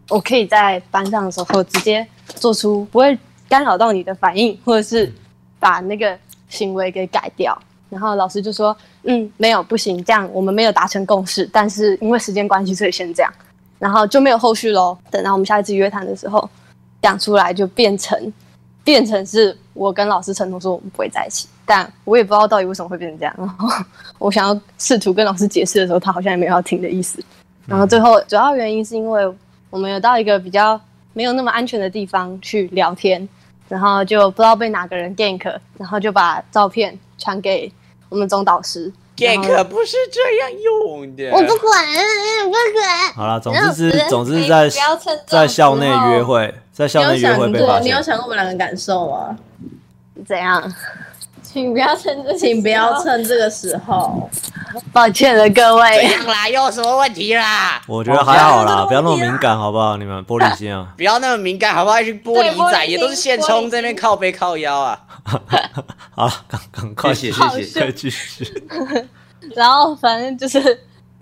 Speaker 4: 我可以在班上的时候直接做出不会干扰到你的反应，或者是把那个行为给改掉。然后老师就说：“嗯，没有，不行，这样我们没有达成共识，但是因为时间关系，所以先这样。”然后就没有后续喽。等到我们下一次约谈的时候，讲出来就变成变成是我跟老师承诺说我们不会在一起，但我也不知道到底为什么会变成这样。然 后我想要试图跟老师解释的时候，他好像也没有要听的意思。然后最后主要原因是因为我们有到一个比较没有那么安全的地方去聊天，然后就不知道被哪个人 gank，然后就把照片传给我们总导师。然后
Speaker 3: gank 不是这样用的。
Speaker 2: 我不管，我不管。
Speaker 1: 好了，总之是总之是
Speaker 6: 哎
Speaker 1: 在在校内约会，在校内约会
Speaker 6: 想过，
Speaker 1: 被发现
Speaker 6: 你有。想过我们两个感受吗？
Speaker 4: 怎样？
Speaker 2: 请不要趁这，
Speaker 6: 请不要。趁这个时候。
Speaker 4: 抱歉了各
Speaker 3: 怎
Speaker 4: 位。
Speaker 3: 样啦？又有什么问题啦？
Speaker 1: 我觉得还好啦，
Speaker 6: 哦
Speaker 1: 不要那么敏感，好不好？你们玻璃心啊。
Speaker 3: 不要那么敏感，好不好？一群玻璃仔也都是现充在那边靠背靠腰啊。
Speaker 1: 好了，赶赶快
Speaker 5: 谢谢谢谢
Speaker 1: 可以继续。
Speaker 4: 然后反正就是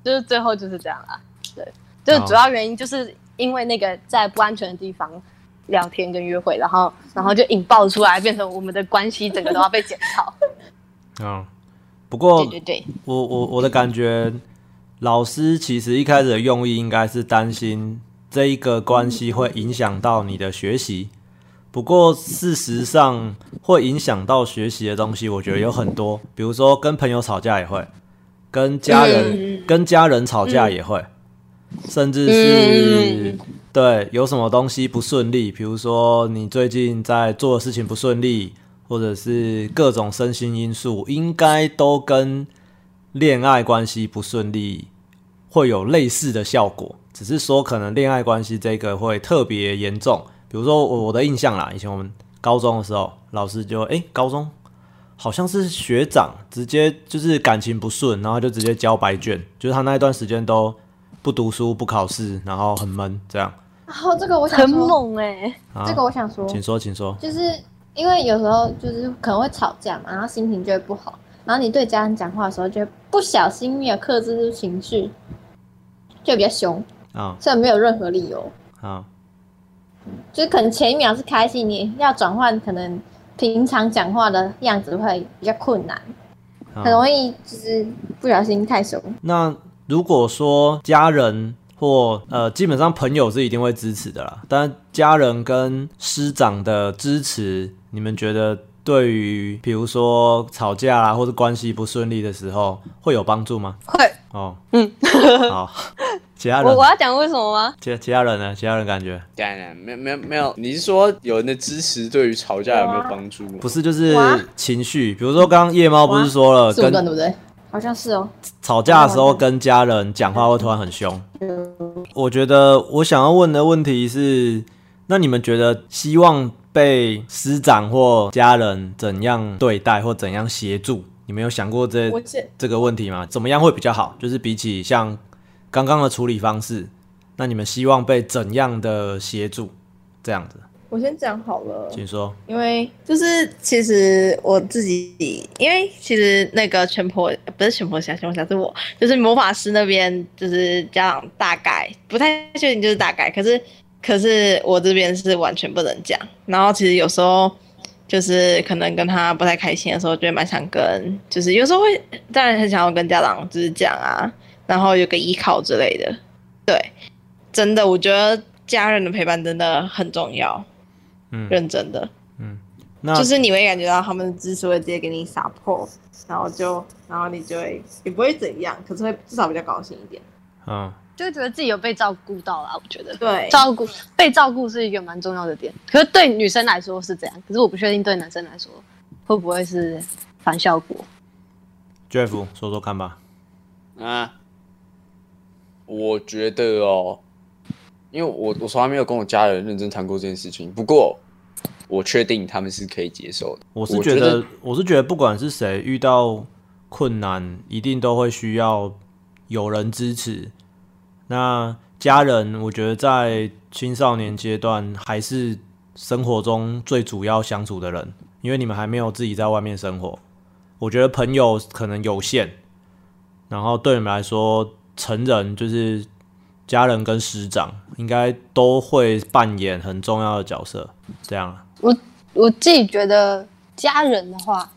Speaker 4: 就是最后就是这样啦。对，就是主要原因就是因为那个在不安全的地方聊天跟约会，然后然后就引爆出来，变成我们的关系整个都要被检讨。
Speaker 1: 嗯，不过
Speaker 4: 对对对，
Speaker 1: 我我我的感觉，老师其实一开始的用意应该是担心这一个关系会影响到你的学习。不过事实上，会影响到学习的东西，我觉得有很多，比如说跟朋友吵架也会，跟家人、跟家人吵架也会，甚至是、对有什么东西不顺利，比如说你最近在做的事情不顺利，或者是各种身心因素，应该都跟恋爱关系不顺利会有类似的效果，只是说可能恋爱关系这个会特别严重。比如说我我的印象啦，以前我们高中的时候，老师就诶，高中好像是学长直接就是感情不顺，然后就直接交白卷，就是他那一段时间都不读书不考试，然后很闷这样。
Speaker 2: 然后这个我想
Speaker 4: 很，猛哎、
Speaker 1: 啊
Speaker 2: 这个我想说，
Speaker 1: 请说，请说。
Speaker 2: 就是因为有时候就是可能会吵架嘛，然后心情就会不好，然后你对家人讲话的时候，就会不小心没有克制住情绪，就比较凶，
Speaker 1: 啊
Speaker 2: 虽然没有任何理由，
Speaker 1: 啊
Speaker 2: 就是可能前一秒是开心，你要转换可能平常讲话的样子会比较困难，很
Speaker 1: 啊！
Speaker 2: 容易就是不小心太凶。
Speaker 1: 那如果说家人或呃，基本上朋友是一定会支持的啦，但家人跟师长的支持，你们觉得对于比如说吵架啊，或者关系不顺利的时候，会有帮助吗？
Speaker 4: 会，
Speaker 1: 哦，
Speaker 4: 嗯，
Speaker 1: 好，其他人
Speaker 4: 我我，要讲为什么吗？
Speaker 1: 其其他人呢？其他人感觉
Speaker 3: 当然没有没有没有，你是说有人的支持对于吵架有没有帮助？
Speaker 1: 不是就是情绪，比如说刚刚夜猫不是说了，跟
Speaker 6: 对不对？
Speaker 2: 好像是哦，
Speaker 1: 吵架的时候跟家人讲话会突然很凶。我觉得我想要问的问题是，那你们觉得希望被师长或家人怎样对待或怎样协助？你们有想过这这个问题吗？怎么样会比较好？就是比起像刚刚的处理方式，那你们希望被怎样的协助？这样子，
Speaker 6: 我先讲好了，
Speaker 1: 请说。
Speaker 6: 因为就是其实我自己，因为其实那个全婆不是全婆侠，全婆侠是我，就是魔法师那边就是家长大概不太确定，就是大概，可是可是我这边是完全不能讲。然后其实有时候就是可能跟他不太开心的时候，就会蛮想跟，就是有时候会当然很想要跟家长就是讲啊，然后有个依靠之类的。对，真的我觉得家人的陪伴真的很重要，
Speaker 1: 嗯，
Speaker 6: 认真的。
Speaker 1: 那
Speaker 6: 就是你会感觉到他们的支持会直接给你 support，然后就然后你就会也不会怎样，可是会至少比较高兴一点。
Speaker 1: 嗯，
Speaker 4: 就会觉得自己有被照顾到啦。我觉得
Speaker 6: 对
Speaker 4: 照顾被照顾是一个蛮重要的点，可是对女生来说是这样，可是我不确定对男生来说会不会是反效果。
Speaker 1: Jeff 说说看吧。
Speaker 3: 啊，我觉得哦，因为我我从来没有跟我家人认真谈过这件事情，不过我确定他们是可以接受的。
Speaker 1: 我是
Speaker 3: 我觉
Speaker 1: 得，我是觉得，不管是谁遇到困难，一定都会需要有人支持。那家人，我觉得在青少年阶段还是生活中最主要相处的人，因为你们还没有自己在外面生活。我觉得朋友可能有限，然后对你们来说，成人就是家人跟师长，应该都会扮演很重要的角色。这样啊，
Speaker 4: 我自己觉得家人的话，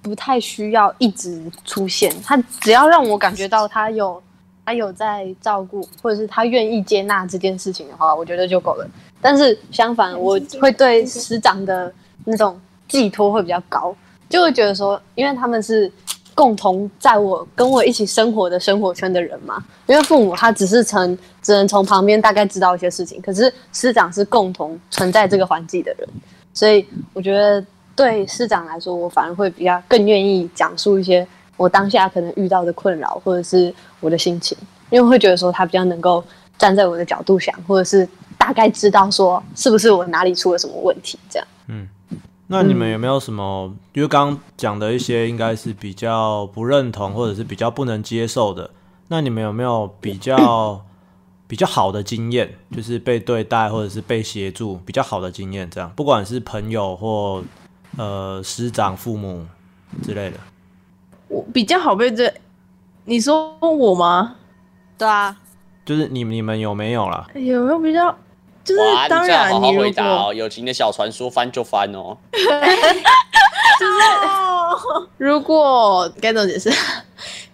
Speaker 4: 不太需要一直出现，他只要让我感觉到他有他有在照顾，或者是他愿意接纳这件事情的话，我觉得就够了。但是相反，我会对师长的那种寄托会比较高，就会觉得说，因为他们是共同在我跟我一起生活的生活圈的人嘛。因为父母他只是从只能从旁边大概知道一些事情，可是师长是共同存在这个环境的人，所以我觉得对师长来说，我反而会比较更愿意讲述一些我当下可能遇到的困扰，或者是我的心情，因为会觉得说他比较能够站在我的角度想，或者是大概知道说是不是我哪里出了什么问题，这样。
Speaker 1: 嗯那你们有没有什么？因为刚刚讲的一些应该是比较不认同，或者是比较不能接受的。那你们有没有比较 比较好的经验，就是被对待或者是被协助比较好的经验？这样，不管是朋友或呃师长、父母之类的。
Speaker 6: 我比较好被这，你说我吗？
Speaker 4: 对啊，
Speaker 1: 就是你你们有没有啦？
Speaker 6: 有没有比较？就是
Speaker 3: 哇，
Speaker 6: 当
Speaker 3: 你好好好
Speaker 6: 然你如果
Speaker 3: 回答哦。友情的小船说翻就翻哦。
Speaker 6: 如果该怎么解释？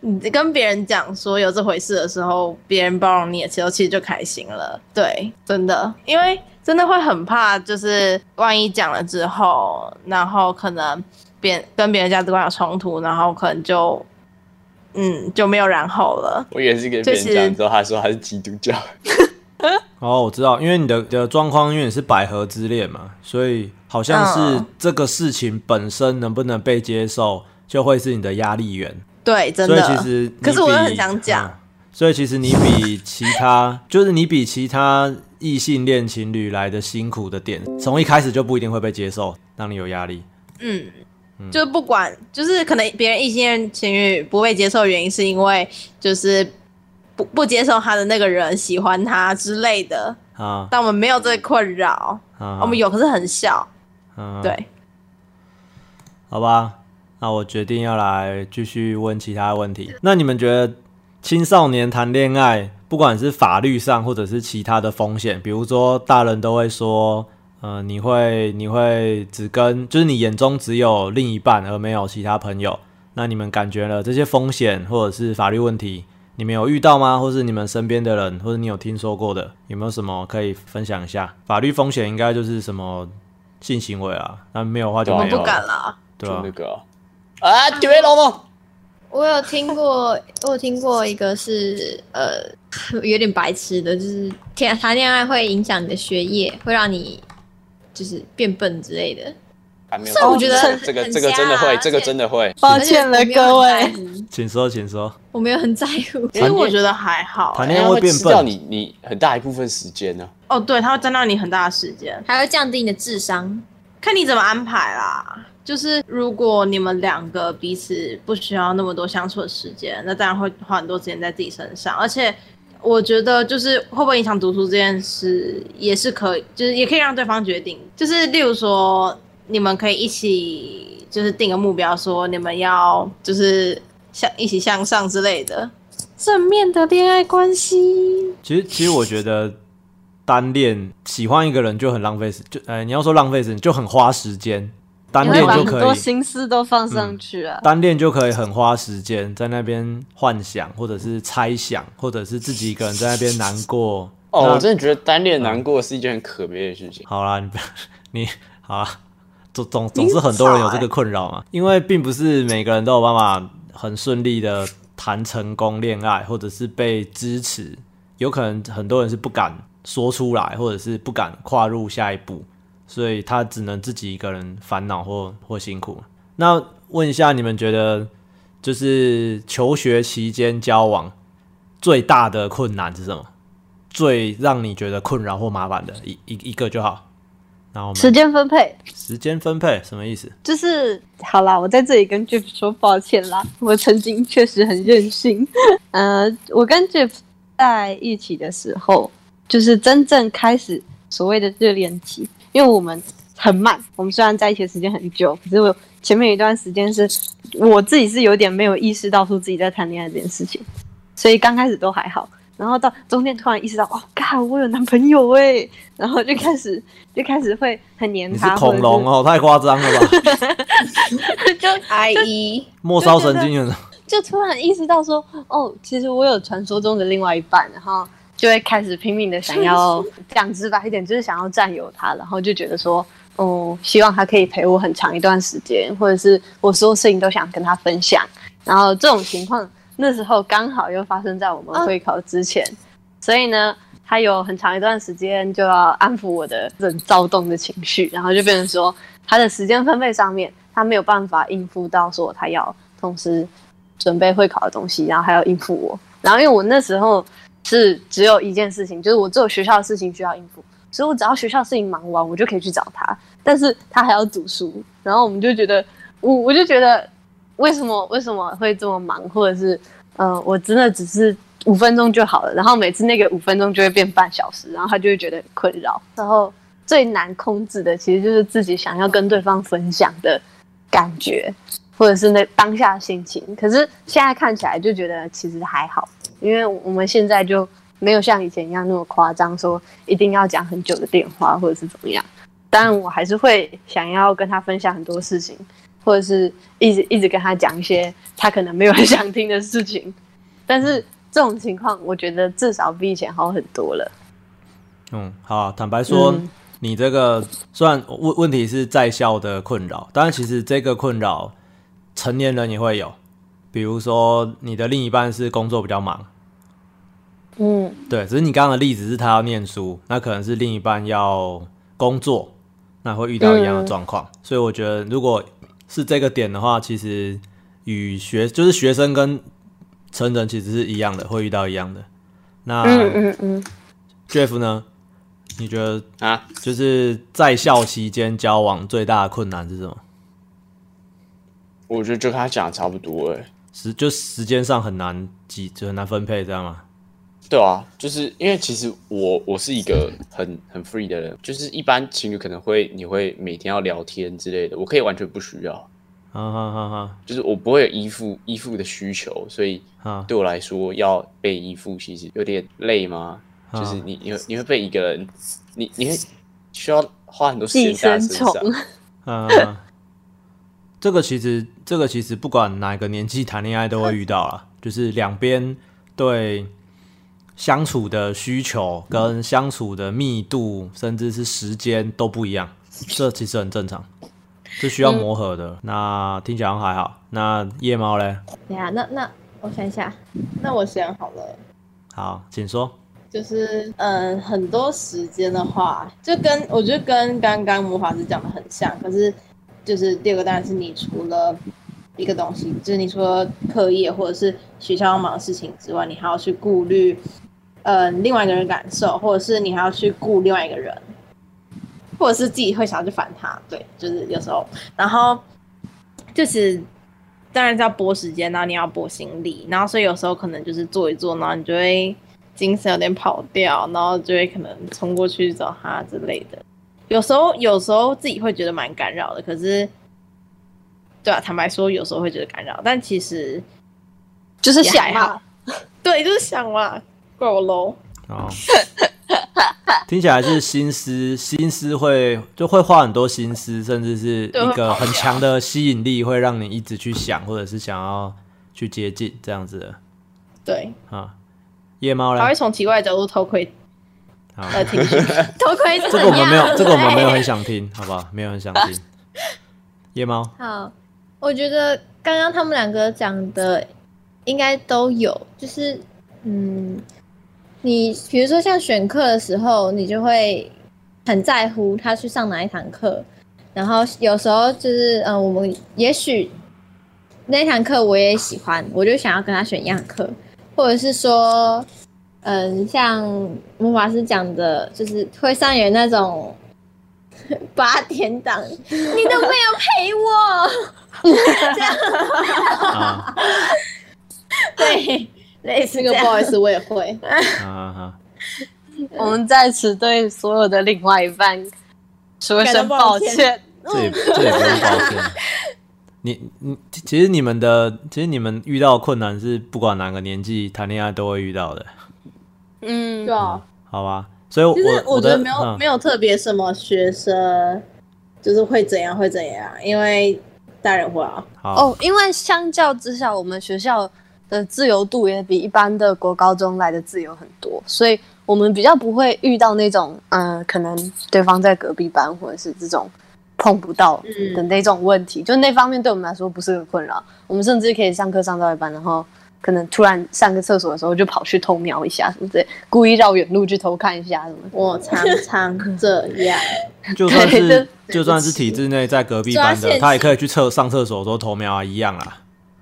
Speaker 6: 你跟别人讲说有这回事的时候，别人包容你的时候，其实就开心了。对，真的，因为真的会很怕，就是万一讲了之后，然后可能别跟别人价值观有冲突，然后可能就嗯就没有然后了。
Speaker 3: 我也是跟别人
Speaker 6: 就是
Speaker 3: 讲之后，他说他是基督教，
Speaker 1: 哦，我知道，因为你的的状况，因为你是百合之恋嘛，所以好像是
Speaker 6: 嗯
Speaker 1: 这个事情本身能不能被接受，就会是你的压力源。
Speaker 6: 对，真的
Speaker 1: 所以。其实，
Speaker 6: 可是我又很想讲
Speaker 1: 嗯所以其实你比其他，就是你比其他异性恋情侣来的辛苦的点，从一开始就不一定会被接受，让你有压力。
Speaker 6: 嗯，就是不管，就是可能别人异性恋情侣不被接受的原因，是因为就是不不接受他的那个人喜欢他之类的，
Speaker 1: 啊，
Speaker 6: 但我们没有这个困扰，
Speaker 1: 啊。
Speaker 6: 我们有，可是很小。
Speaker 1: 嗯，
Speaker 6: 对，
Speaker 1: 好吧，那我决定要来继续问其他问题。那你们觉得青少年谈恋爱，不管是法律上或者是其他的风险，比如说大人都会说，呃，你会你会只跟就是你眼中只有另一半而没有其他朋友，那你们感觉了这些风险或者是法律问题，你们有遇到吗？或是你们身边的人，或者你有听说过的，有没有什么可以分享一下？法律风险应该就是什么性行为啊，那没有的话就没有了，
Speaker 6: 我不敢啦。
Speaker 1: 对啊
Speaker 3: 就那，个啊，啊对了吗？
Speaker 2: 我有听过，我有听过一个是呃 有点白痴的，就是谈谈恋爱会影响你的学业，会让你就是变笨之类的。
Speaker 3: 还没有
Speaker 2: 这我觉得
Speaker 3: 这个这个真的会，这个真的会。
Speaker 4: 抱歉了各位。
Speaker 1: 请说，请说。
Speaker 2: 我没有很在乎。
Speaker 6: 其实我觉得还好、
Speaker 1: 谈
Speaker 6: 欸。
Speaker 1: 恋爱会变笨，
Speaker 3: 你你很大一部分时间呢、
Speaker 6: 哦，对，它会占到你很大的时间，
Speaker 2: 还会降低你的智商。
Speaker 6: 看你怎么安排啦。就是如果你们两个彼此不需要那么多相处的时间，那当然会花很多时间在自己身上。而且我觉得，就是会不会影响读书这件事，也是可以，就是也可以让对方决定。就是例如说，你们可以一起就是定个目标，说你们要就是向一起向上之类的，正面的恋爱关系。
Speaker 1: 其实其实我觉得单恋喜欢一个人就很浪费时，就呃你要说浪费时间就很花时间，单恋就可
Speaker 4: 很多
Speaker 1: 以。
Speaker 4: 心思都放上去啊。
Speaker 1: 单恋就可以很花时间在那边幻想，或者是猜想，或者是自己一个人在那边难过。
Speaker 3: 哦，我真的觉得单恋难过是一件很可悲的事情。
Speaker 1: 好啦，你不你好啦，总总总是很多人有这个困扰嘛，因为并不是每个人都有办法很顺利的谈成功恋爱，或者是被支持，有可能很多人是不敢说出来，或者是不敢跨入下一步，所以他只能自己一个人烦恼或或辛苦。那问一下，你们觉得就是求学期间交往最大的困难是什么？最让你觉得困扰或麻烦的一一一个就好。然后
Speaker 4: 时间分配
Speaker 1: 时间分配什么意思？
Speaker 4: 就是好啦，我在这里跟 Jeff 说抱歉啦，我曾经确实很任性。呃，我跟 Jeff 在一起的时候，就是真正开始所谓的热恋期，因为我们很慢，我们虽然在一起的时间很久，可是我前面有一段时间是我自己是有点没有意识到说自己在谈恋爱这件事情，所以刚开始都还好。然后到中间突然意识到，哦，God，我有男朋友哎，然后就开始就开始会很黏
Speaker 1: 你是
Speaker 4: 他，
Speaker 1: 恐龙哦，太夸张了吧？
Speaker 4: 就
Speaker 6: 阿姨
Speaker 1: 末梢神经元，
Speaker 4: 就突然意识到说，哦，其实我有传说中的另外一半，然后就会开始拼命的想要讲直白一点，就是想要占有他，然后就觉得说，哦，希望他可以陪我很长一段时间，或者是我所有事情都想跟他分享。然后这种情况那时候刚好又发生在我们会考之前，所以呢，他有很长一段时间就要安抚我的这种躁动的情绪，然后就变成说他的时间分配上面，他没有办法应付到说他要同时准备会考的东西，然后还要应付我。然后因为我那时候是只有一件事情，就是我只有学校的事情需要应付，所以我只要学校事情忙完，我就可以去找他。但是他还要读书，然后我们就觉得，我我就觉得为什么为什么会这么忙，或者是呃，我真的只是五分钟就好了，然后每次那个五分钟就会变半小时，然后他就会觉得很困扰。然后最难控制的其实就是自己想要跟对方分享的感觉，或者是那当下心情。可是现在看起来就觉得其实还好，因为我们现在就没有像以前一样那么夸张，说一定要讲很久的电话或者是怎么样。当然，我还是会想要跟他分享很多事情，或者是一直一直跟他讲一些他可能没有很想听的事情。但是这种情况，我觉得至少比以前好很多了。
Speaker 1: 嗯，好，坦白说，
Speaker 4: 嗯
Speaker 1: 你这个虽然问问题是在校的困扰，但是其实这个困扰成年人也会有，比如说你的另一半是工作比较忙，
Speaker 4: 嗯
Speaker 1: 对，只是你刚刚的例子是他要念书，那可能是另一半要工作，那会遇到一样的状况。所以我觉得，如果是这个点的话，其实与学就是学生跟成人其实是一样的，会遇到一样的。那、
Speaker 4: 嗯嗯嗯
Speaker 1: ，Jeff 呢？你觉得
Speaker 3: 啊，
Speaker 1: 就是在校期间交往最大的困难是什么？
Speaker 3: 我觉得就跟他讲的差不多哎。
Speaker 1: 时就时间上很难挤，就很难分配，这样吗？
Speaker 3: 对啊，就是因为其实我我是一个很很 free 的人，就是一般情侣可能会你会每天要聊天之类的，我可以完全不需要，
Speaker 1: 哈哈哈哈
Speaker 3: 就是我不会有依附依附的需求，所以
Speaker 1: 哈！
Speaker 3: 对我来说要被依附其实有点累吗？
Speaker 1: 啊
Speaker 3: 就是你你会你会被一个人，你你会需要花很多时
Speaker 4: 寄
Speaker 3: 间在他
Speaker 4: 生
Speaker 3: 身上
Speaker 4: 虫。
Speaker 1: 嗯，这个其实这个其实不管哪个年纪谈恋爱都会遇到啦，就是两边对相处的需求跟相处的密度，甚至是时间都不一样，这其实很正常，是需要磨合的。那听起来还好。那夜猫嘞？
Speaker 2: 对呀，那那我想一下，
Speaker 6: 那我想好了。
Speaker 1: 好，请说。
Speaker 6: 就是嗯，很多时间的话，就跟我觉得跟刚刚魔法师讲的很像，可是就是第二个当然是你除了一个东西，就是你除了课业或者是学校要忙的事情之外，你还要去顾虑嗯另外一个人感受，或者是你还要去顾另外一个人，或者是自己会想要去烦他，对，就是有时候，然后就是当然是要拨时间，然后你要拨心力，然后所以有时候可能就是做一做，然后你就会精神有点跑掉，然后就会可能冲过去找他之类的。有时候有时候自己会觉得蛮干扰的，可是对啊，坦白说有时候会觉得干扰，但其实
Speaker 4: 就是
Speaker 6: 也
Speaker 4: 想嘛，
Speaker 6: 对，就是想嘛，怪我 low。
Speaker 1: 哦，听起来是心思，心思会就会花很多心思，甚至是一个很强的吸引力，会让你一直去想，或者是想要去接近这样子的。
Speaker 6: 对，
Speaker 1: 啊。夜猫嘞？
Speaker 6: 还会，从奇怪的角度偷窥
Speaker 1: 好，
Speaker 6: 呃听取。
Speaker 2: 头盔是
Speaker 1: 这个我们没有，这个我们没有很想听，好不好？没有很想听。夜猫，
Speaker 2: 好，我觉得刚刚他们两个讲的应该都有，就是嗯，你比如说像选课的时候，你就会很在乎他去上哪一堂课，然后有时候就是嗯、呃我们也许那堂课我也喜欢，我就想要跟他选一样课，或者是说。嗯，像魔法师讲的，就是会上演那种 八点档，你都没有陪我，
Speaker 1: 啊。
Speaker 2: 对，类似
Speaker 6: 这个
Speaker 2: 这样。
Speaker 6: 不好意思，我也会。
Speaker 4: 我们在此对所有的另外一半说声抱歉。
Speaker 1: 这也这也不用抱歉。你你其实你们的其实你们遇到的困难是不管哪个年纪谈恋爱都会遇到的，
Speaker 4: 嗯
Speaker 6: 对，啊，
Speaker 1: 好吧？所以我，
Speaker 6: 其实我觉得没有、
Speaker 1: 嗯
Speaker 6: 没有特别什么学生就是会怎样会怎样，因为大人会啊。
Speaker 4: 哦，因为相较之下，我们学校的自由度也比一般的国高中来的自由很多，所以我们比较不会遇到那种，嗯、可能对方在隔壁班或者是这种碰不到的那种问题，就那方面对我们来说不是很困扰。我们甚至可以上课上到一半，然后可能突然上个厕所的时候就跑去偷瞄一下什么之类，故意绕远路去偷看一下什么。
Speaker 6: 我常常这样，
Speaker 1: 就算是就算是体制内在隔壁班的，他也可以去厕上厕所的时候偷瞄啊，一样啊。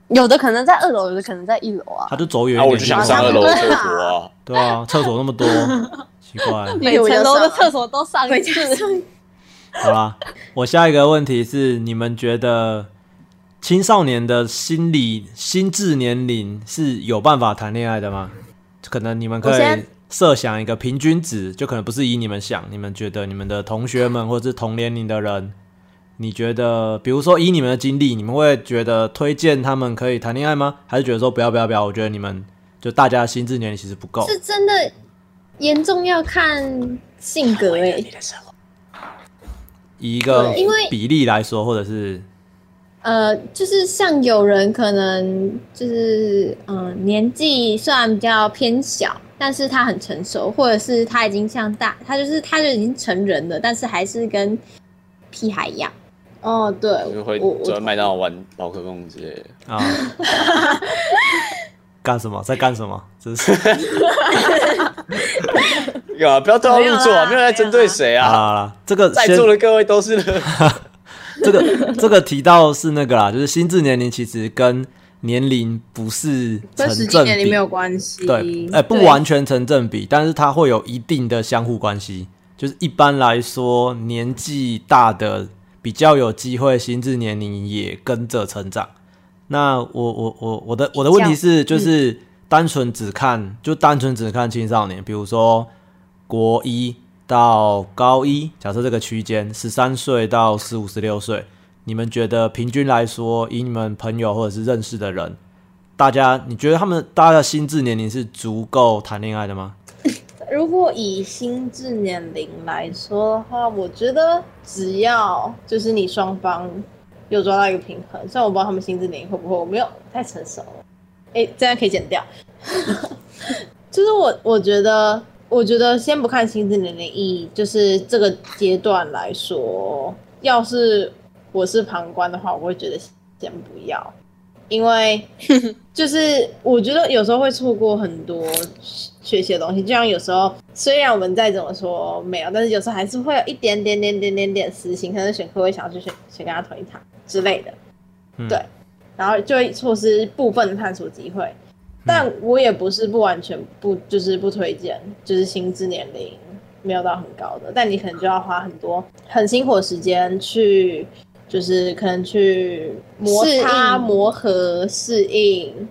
Speaker 4: 有的可能在二楼，有的可能在一楼啊。
Speaker 1: 他就走远
Speaker 3: 啊，
Speaker 1: 一点
Speaker 3: 我就想上二楼厕所啊。
Speaker 1: 对啊，厕所那么多，奇怪。
Speaker 4: 每层楼的厕所都上一次。
Speaker 1: 好啦，我下一个问题是：你们觉得青少年的心理心智年龄是有办法谈恋爱的吗？可能你们可以设想一个平均值，就可能不是以你们想，你们觉得你们的同学们或者是同年龄的人，你觉得，比如说以你们的经历，你们会觉得推荐他们可以谈恋爱吗？还是觉得说不要不要不要？我觉得你们就大家的心智年龄其实不够。
Speaker 2: 是真的严重要看性格哎、
Speaker 1: 以一个
Speaker 2: 因为
Speaker 1: 比例来说，或者是
Speaker 2: 呃，就是像有人可能就是嗯、呃年纪虽然比较偏小，但是他很成熟，或者是他已经像大，他就是他就已经成人了，但是还是跟屁孩一样。
Speaker 6: 哦，对，
Speaker 3: 就会
Speaker 6: 我我
Speaker 3: 坐在麦当劳玩宝可梦之类的。
Speaker 1: 啊，干什么？在干什么？真是
Speaker 3: 有啊？不要对号入座啊！没有在针对谁
Speaker 1: 好
Speaker 3: 啊！
Speaker 1: 这个
Speaker 3: 在座的各位都是
Speaker 1: 这个这个提到是那个啦，就是心智年龄其实跟年龄不是成正比
Speaker 7: 年龄没，有关系。
Speaker 1: 对，哎、不完全成正比，但是它会有一定的相互关系。就是一般来说，年纪大的比较有机会，心智年龄也跟着成长。那我我我我的我的问题是，就是单纯只看，就单纯只看青少年，比如说国一到高一，假设这个区间十三岁到十五十六岁，你们觉得平均来说，以你们朋友或者是认识的人，大家你觉得他们大家的心智年龄是足够谈恋爱的吗？
Speaker 6: 如果以心智年龄来说的话，我觉得只要就是你双方有抓到一个平衡，虽然我不知道他们心智年龄会不会，我没有太成熟了，哎、这样可以剪掉。就是我我觉得，我觉得先不看心智年龄，意义就是这个阶段来说，要是我是旁观的话，我会觉得先不要，因为 就是我觉得有时候会错过很多学习的东西，就像有时候虽然我们再怎么说没有，但是有时候还是会有一点点点点点点私心，可能选科会想要去选选跟他同一堂之类的，
Speaker 1: 嗯
Speaker 6: 对，然后就会错失部分的探索机会。但我也不是不完全不就是不推荐，就是心智年龄没有到很高的，但你可能就要花很多很辛苦的时间去，就是可能去摩擦、磨合、适应。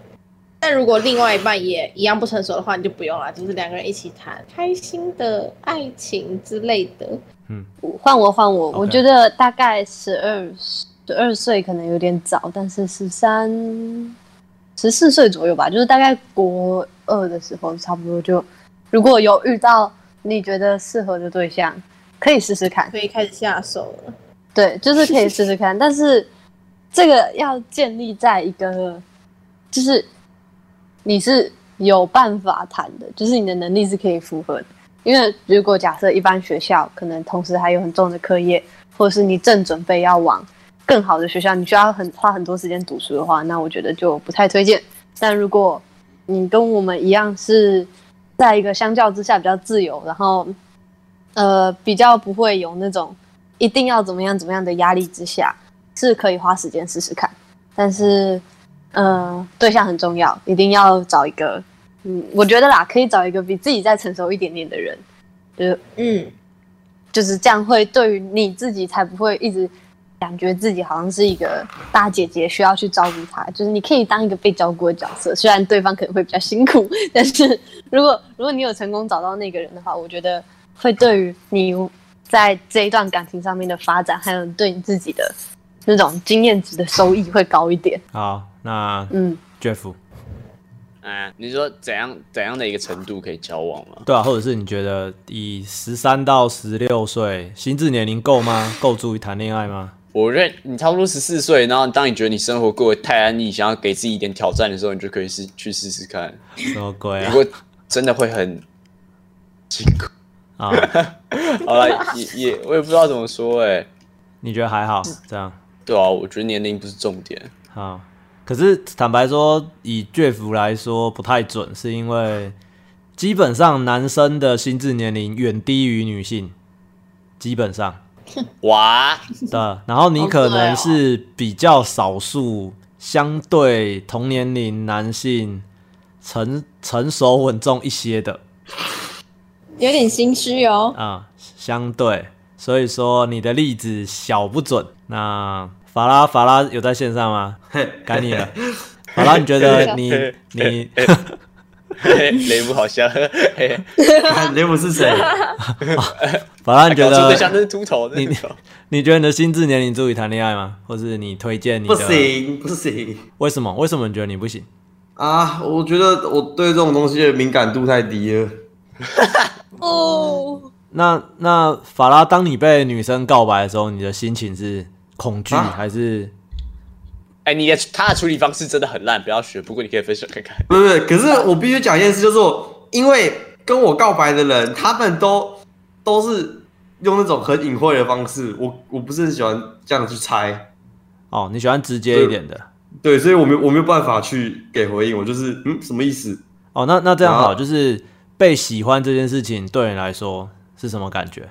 Speaker 6: 但如果另外一半也一样不成熟的话，你就不用了，就是两个人一起谈开心的爱情之类的。
Speaker 4: 嗯换我换我我觉得大概十二十二岁可能有点早，但是十三十四岁左右吧，就是大概国二的时候，差不多就如果有遇到你觉得适合的对象，可以试试看。
Speaker 6: 可以开始下手了。
Speaker 4: 对，就是可以试试看，但是这个要建立在一个，就是你是有办法谈的，就是你的能力是可以符合的。因为如果假设一般学校可能同时还有很重的课业，或者是你正准备要往更好的学校，你需要很花很多时间读书的话，那我觉得就不太推荐。但如果你跟我们一样是在一个相较之下比较自由，然后呃比较不会有那种一定要怎么样怎么样的压力之下，是可以花时间试试看。但是，呃，对象很重要，一定要找一个，嗯，我觉得啦，可以找一个比自己再成熟一点点的人，就是
Speaker 6: 嗯，
Speaker 4: 就是这样会对于你自己才不会一直感觉自己好像是一个大姐姐，需要去照顾他。就是你可以当一个被照顾的角色，虽然对方可能会比较辛苦，但是如果如果你有成功找到那个人的话，我觉得会对于你在这一段感情上面的发展，还有对你自己的那种经验值的收益会高一点。
Speaker 1: 好，那
Speaker 4: 嗯
Speaker 1: ，Jeff，
Speaker 3: 嗯，你说怎样怎样的一个程度可以交往吗？
Speaker 1: 对啊，或者是你觉得以十三到十六岁心智年龄够吗？够足以谈恋爱吗？
Speaker 3: 我认你差不多十四岁，然后当你觉得你生活过得太安逸，想要给自己一点挑战的时候，你就可以试去试试看。
Speaker 1: 什么鬼啊
Speaker 3: 不？过真的会很辛苦。
Speaker 1: 啊，
Speaker 3: 好了，也也我也不知道怎么说哎、
Speaker 1: 你觉得还好？这样
Speaker 3: 对啊，我觉得年龄不是重点。
Speaker 1: 好。可是坦白说，以 Jeff 来说不太准，是因为基本上男生的心智年龄远低于女性，基本上。
Speaker 3: 哇，
Speaker 1: 的，然后你
Speaker 6: 哦
Speaker 1: 可能是比较少数相对同年龄男性成成熟稳重一些的
Speaker 2: 有点心虚哦。
Speaker 1: 啊、相对，所以说你的例子小不准。那法拉法拉有在线上吗？该你了。法拉，你觉得你 你
Speaker 3: 雷姆好像，嘿嘿
Speaker 5: 雷姆是谁？
Speaker 1: 法拉，你觉得
Speaker 3: 那是秃头，
Speaker 1: 你你觉得你的心智年龄足以谈恋爱吗？或是你推荐你
Speaker 5: 不？行不行
Speaker 1: 为什么？为什么你觉得你不行？
Speaker 5: 啊！我觉得我对这种东西的敏感度太低了。
Speaker 2: 哦，
Speaker 1: 那那法拉，当你被女生告白的时候，你的心情是恐惧、
Speaker 5: 啊
Speaker 1: 还是
Speaker 3: 哎，你的他的处理方式真的很烂，不要学。不过你可以分享看看。
Speaker 5: 不是不是，可是我必须讲一件事，就是我因为跟我告白的人，他们都都是用那种很隐晦的方式，我我不是很喜欢这样去猜，
Speaker 1: 哦，你喜欢直接一点的。
Speaker 5: 对，所以我没我没有办法去给回应，我就是嗯什么意思？
Speaker 1: 哦，那那这样好，就是被喜欢这件事情对你来说是什么感觉？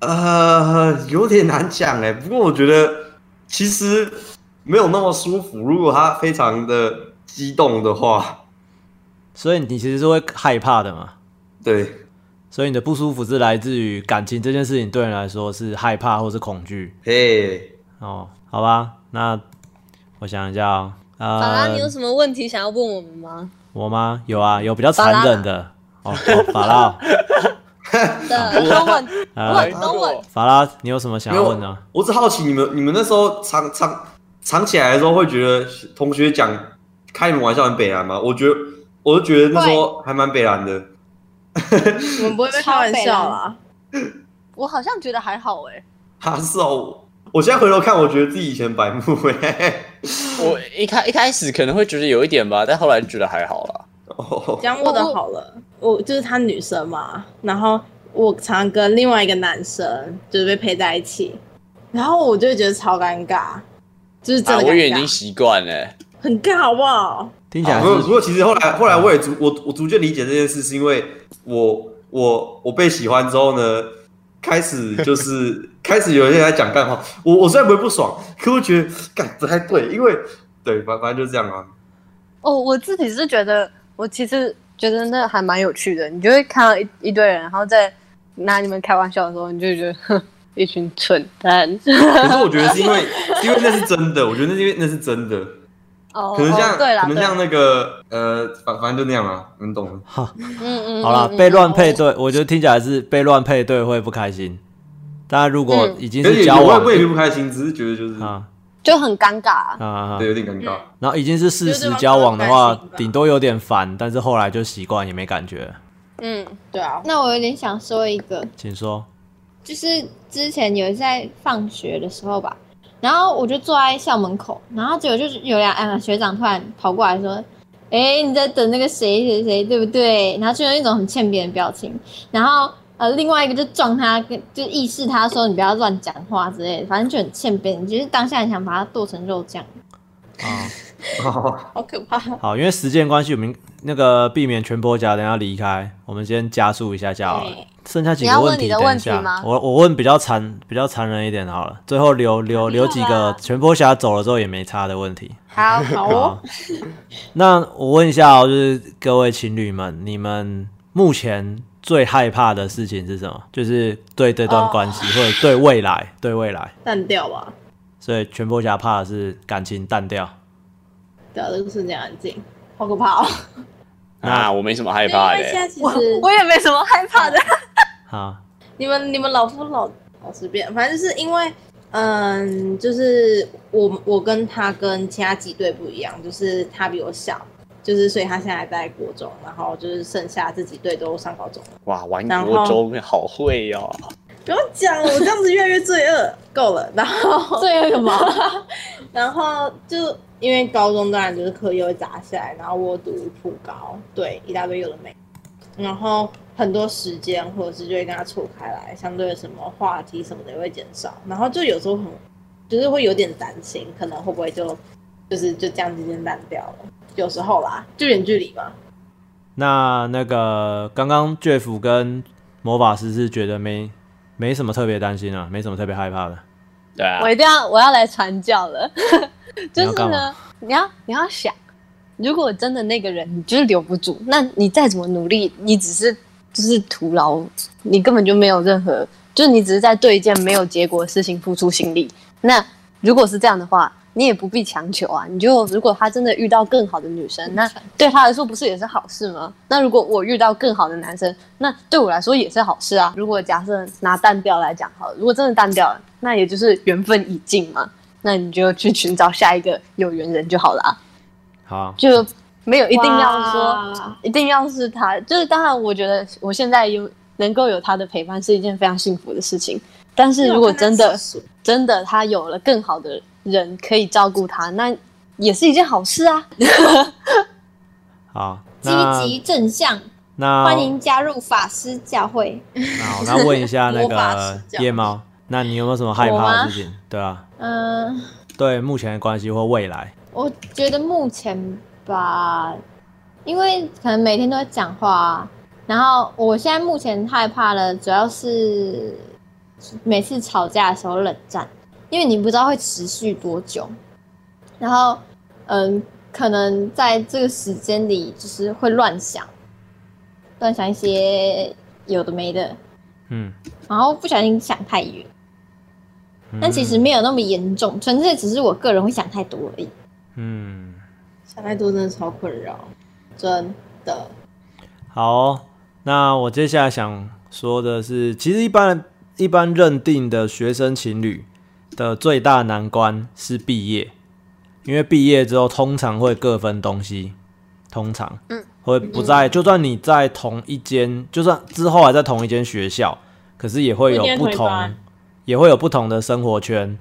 Speaker 5: 呃，有点难讲哎，不过我觉得其实没有那么舒服。如果他非常的激动的话，
Speaker 1: 所以你其实是会害怕的嘛？
Speaker 5: 对，
Speaker 1: 所以你的不舒服是来自于感情这件事情对你来说是害怕或是恐惧
Speaker 5: 嘿，
Speaker 1: 哦？好吧，那我想一下哦，
Speaker 4: 法拉，
Speaker 1: 呃
Speaker 4: 你，有什么问题想要问我们吗？
Speaker 1: 我吗？有啊，有比较残忍的哦。哦，法拉，
Speaker 4: 的都问
Speaker 1: 呃
Speaker 4: 问都问，
Speaker 1: 法拉，你有什么想要问的？
Speaker 5: 我只好奇你们你们那时候藏藏藏起来的时候，会觉得同学讲开你们玩笑很北蓝吗？我觉得我就觉得那时候还蛮北蓝的。
Speaker 6: 我们不会被 开玩笑啦。
Speaker 4: 我好像觉得还好哎。
Speaker 5: 哈是哦，我现在回头看，我觉得自己以前白目哎。
Speaker 3: 我一开一开始可能会觉得有一点吧，但后来就觉得还好啦。
Speaker 5: 哦，
Speaker 6: 讲我的好了，我就是他女生嘛，然后我常跟另外一个男生就是被配在一起，然后我就会觉得超尴尬，就是真
Speaker 3: 啊，
Speaker 6: 的尴尬，
Speaker 3: 我也已经习惯了。
Speaker 6: 很尬好不好？
Speaker 1: 听起来
Speaker 5: 不过不过其实后来后来我也逐我我逐渐理解这件事，是因为我我我被喜欢之后呢，开始就是 开始有人在讲干话，我我虽然不会不爽，可我觉得干不太对，因为对反反正就是这样啊。
Speaker 4: 哦，我自己是觉得，我其实觉得那还蛮有趣的。你就会看到一一堆人，然后在拿你们开玩笑的时候，你就觉得哼，一群蠢蛋。
Speaker 5: 可是我觉得是因为因为那是真的，我觉得那是因为那是真的，
Speaker 4: 哦，
Speaker 5: 可能像、
Speaker 4: 哦对啦，
Speaker 5: 可能像那个呃反反正就那样啊，你们懂好。
Speaker 4: 嗯嗯，
Speaker 1: 好了，
Speaker 4: 嗯
Speaker 1: 被乱配，
Speaker 4: 嗯
Speaker 1: 对，我觉得听起来是被乱配对会不开心。大家，如果
Speaker 4: 嗯
Speaker 1: 已经
Speaker 5: 可是
Speaker 1: 交往
Speaker 5: 未必不开心，只是觉得就是、
Speaker 1: 啊
Speaker 4: 就很尴尬啊。
Speaker 1: 啊啊，
Speaker 5: 对有点尴尬。
Speaker 1: 然后已经是事实交往的话顶多有点烦，但是后来就习惯，也没感觉。
Speaker 4: 嗯，
Speaker 6: 对啊，
Speaker 2: 那我有点想说一个，
Speaker 1: 请说。
Speaker 2: 就是之前有一次在放学的时候吧，然后我就坐在校门口，然后结果就是有两学长突然跑过来说：“哎、你在等那个谁谁谁对不对？”然后就用一种很欠扁的表情，然后呃另外一个就撞他，跟就意示他说你不要乱讲话之类的，反正就很欠扁，就是当下很想把他剁成肉酱。
Speaker 1: 啊，
Speaker 6: 好可怕。
Speaker 1: 好，因为时间关系，我们那个避免全播夹等下离开，我们先加速一下下好了。剩下几个问题，等一下我我问比较残比较残忍一点好了，最后留留留几个全波侠走了之后也没差的问题。
Speaker 4: 好，
Speaker 6: 好哦，
Speaker 1: 那我问一下哦，就是各位情侣们，你们目前最害怕的事情是什么？就是对这段关系，或者对未来，对未来。
Speaker 6: 淡掉吧。
Speaker 1: 所以全波侠怕的是感情淡掉。
Speaker 6: 对啊，这个瞬间安静，好可怕哦。
Speaker 3: 那我没什么害怕的
Speaker 6: 为现。在其
Speaker 4: 我
Speaker 6: 实
Speaker 4: 我也没什么害怕的。
Speaker 1: 好，
Speaker 6: 你们你们老夫老老随便，反正就是因为，嗯，就是我我跟他跟其他几队不一样，就是他比我小，就是所以他现在在国中，然后就是剩下这几队都上高中了。
Speaker 3: 哇，玩国中好会哦。
Speaker 6: 不用讲了，我这样子越来越罪恶，够了。然后
Speaker 2: 罪恶什么？
Speaker 6: 然后就因为高中当然就是课业会砸下来，然后我读普高，对，一大堆有的没，然后很多时间或者是就会跟他错开来，相对的什么话题什么的也会减少，然后就有时候很就是会有点担心，可能会不会就就是就这样渐渐淡掉了，有时候啦，就远距离嘛，
Speaker 1: 那那个刚刚 Jeff 跟魔法师是觉得没没什么特别担心啊，没什么特别害怕的。
Speaker 3: 对啊。
Speaker 4: 我，一定要我要来传教了，就是呢，你要你要想，如果真的那个人你就是留不住，那你再怎么努力，你只是就是徒劳，你根本就没有任何，就是你只是在对一件没有结果的事情付出心力。那如果是这样的话，你也不必强求啊。你就如果他真的遇到更好的女生，那对他来说不是也是好事吗？那如果我遇到更好的男生，那对我来说也是好事啊。如果假设拿淡掉来讲好了，如果真的淡掉了，那也就是缘分已尽嘛。那你就去寻找下一个有缘人就好了啊，
Speaker 1: 好，
Speaker 4: 就没有一定要说一定要是他。就是当然，我觉得我现在有能够有他的陪伴是一件非常幸福的事情。但是如果真的真的他有了更好的人可以照顾他，那也是一件好事啊。
Speaker 1: 好，
Speaker 2: 积
Speaker 1: 那
Speaker 2: 极正向，
Speaker 1: 那
Speaker 2: 欢迎加入法师教会。
Speaker 1: 好，那问一下那 个夜猫，那你有没有什么害怕的事情？对啊，
Speaker 2: 嗯、
Speaker 1: 对目前的关系或未来，
Speaker 2: 我觉得目前吧，因为可能每天都在讲话啊、然后我现在目前害怕的主要是每次吵架的时候冷战，因为你不知道会持续多久，然后嗯，可能在这个时间里就是会乱想，乱想一些有的没的，
Speaker 1: 嗯，
Speaker 2: 然后不小心想太远，但其实没有那么严重，纯粹只是我个人会想太多而已。
Speaker 1: 嗯，
Speaker 6: 想太多真的超困扰，真的。
Speaker 1: 好哦、那我接下来想说的是，其实一般一般认定的学生情侣的最大难关是毕业，因为毕业之后通常会各分东西，通常
Speaker 4: 嗯。
Speaker 1: 会不在，就算你在同一间，就算之后还在同一间学校，可是也会有
Speaker 6: 不
Speaker 1: 同也会有不同的生活圈。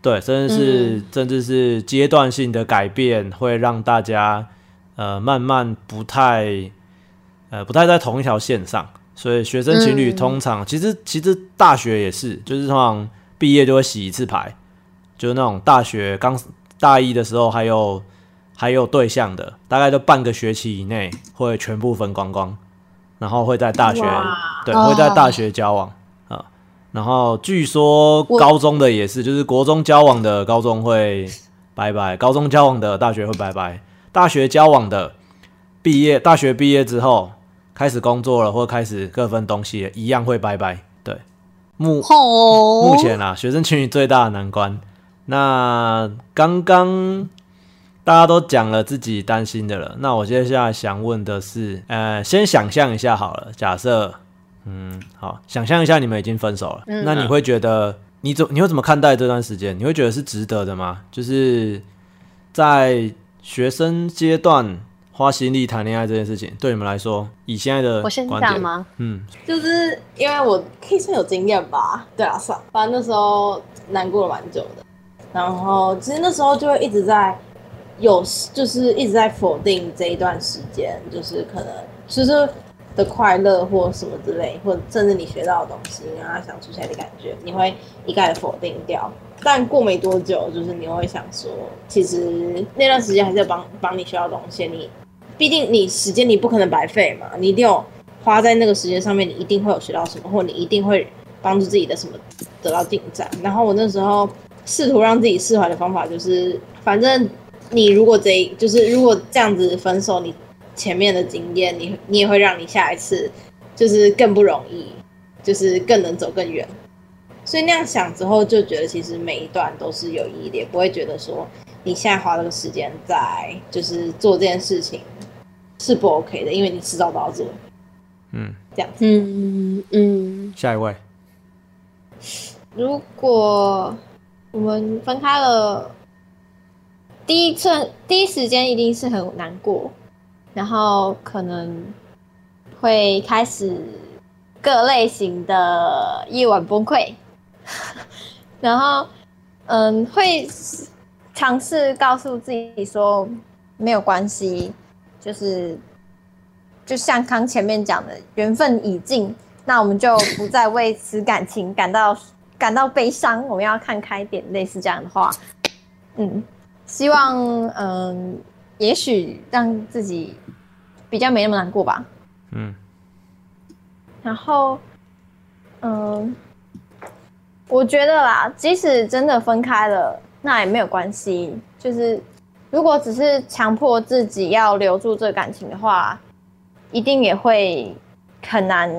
Speaker 1: 对，甚至是、甚至是阶段性的改变，会让大家呃慢慢不太呃不太在同一条线上。所以学生情侣
Speaker 4: 嗯
Speaker 1: 通常、其实其实大学也是，就是通常毕业就会洗一次牌，就是那种大学刚大一的时候还有还有对象的，大概都半个学期以内会全部分光光，然后会在大学对
Speaker 4: 哦
Speaker 1: 会在大学交往啊。然后据说高中的也是，就是国中交往的高中会拜拜，高中交往的大学会拜拜，大学交往的毕业大学毕业之后开始工作了或开始各分东西，一样会拜拜。对，目
Speaker 4: 吼，
Speaker 1: 目前啊，学生群体最大的难关。那刚刚大家都讲了自己担心的了，那我接下来想问的是，呃，先想象一下好了，假设，嗯，好，想象一下你们已经分手了，
Speaker 4: 嗯。
Speaker 1: 那你会觉得你怎你会怎么看待这段时间？你会觉得是值得的吗？就是在学生阶段花心力谈恋爱这件事情，对你们来说，以现在的
Speaker 4: 我先讲吗？
Speaker 1: 嗯，
Speaker 6: 就是因为我可以算有经验吧，对啊，算，反正那时候难过了蛮久的，然后其实那时候就会一直在有，就是一直在否定这一段时间，就是可能就是的快乐或什么之类，或者甚至你学到的东西，跟他相处起来的感觉，你会一概否定掉。但过没多久，就是你会想说，其实那段时间还是要帮帮你学到东西，你毕竟你时间你不可能白费嘛，你一定有花在那个时间上面，你一定会有学到什么，或你一定会帮助自己的什么得到进展。然后我那时候试图让自己释怀的方法就是，反正你如果这就是如果这样子分手，你前面的经验，你你也会让你下一次就是更不容易，就是更能走更远。所以那样想之后，就觉得其实每一段都是有意义的，也不会觉得说你现在花这个时间在就是做这件事情是不 OK 的，因为你迟早都要做。
Speaker 1: 嗯，
Speaker 6: 这样子。
Speaker 4: 嗯嗯，
Speaker 1: 下一位，
Speaker 2: 如果我们分开了，第一次第一时间一定是很难过，然后可能会开始各类型的夜晚崩溃，然后嗯，会尝试告诉自己说没有关系，就是就像刚前面讲的，缘分已尽，那我们就不再为此感情感到感到悲伤，我们要看开点，类似这样的话，嗯，希望嗯，也许让自己比较没那么难过吧。
Speaker 1: 嗯
Speaker 2: 然后，嗯，我觉得啦，即使真的分开了，那也没有关系。就是如果只是强迫自己要留住这感情的话，一定也会很难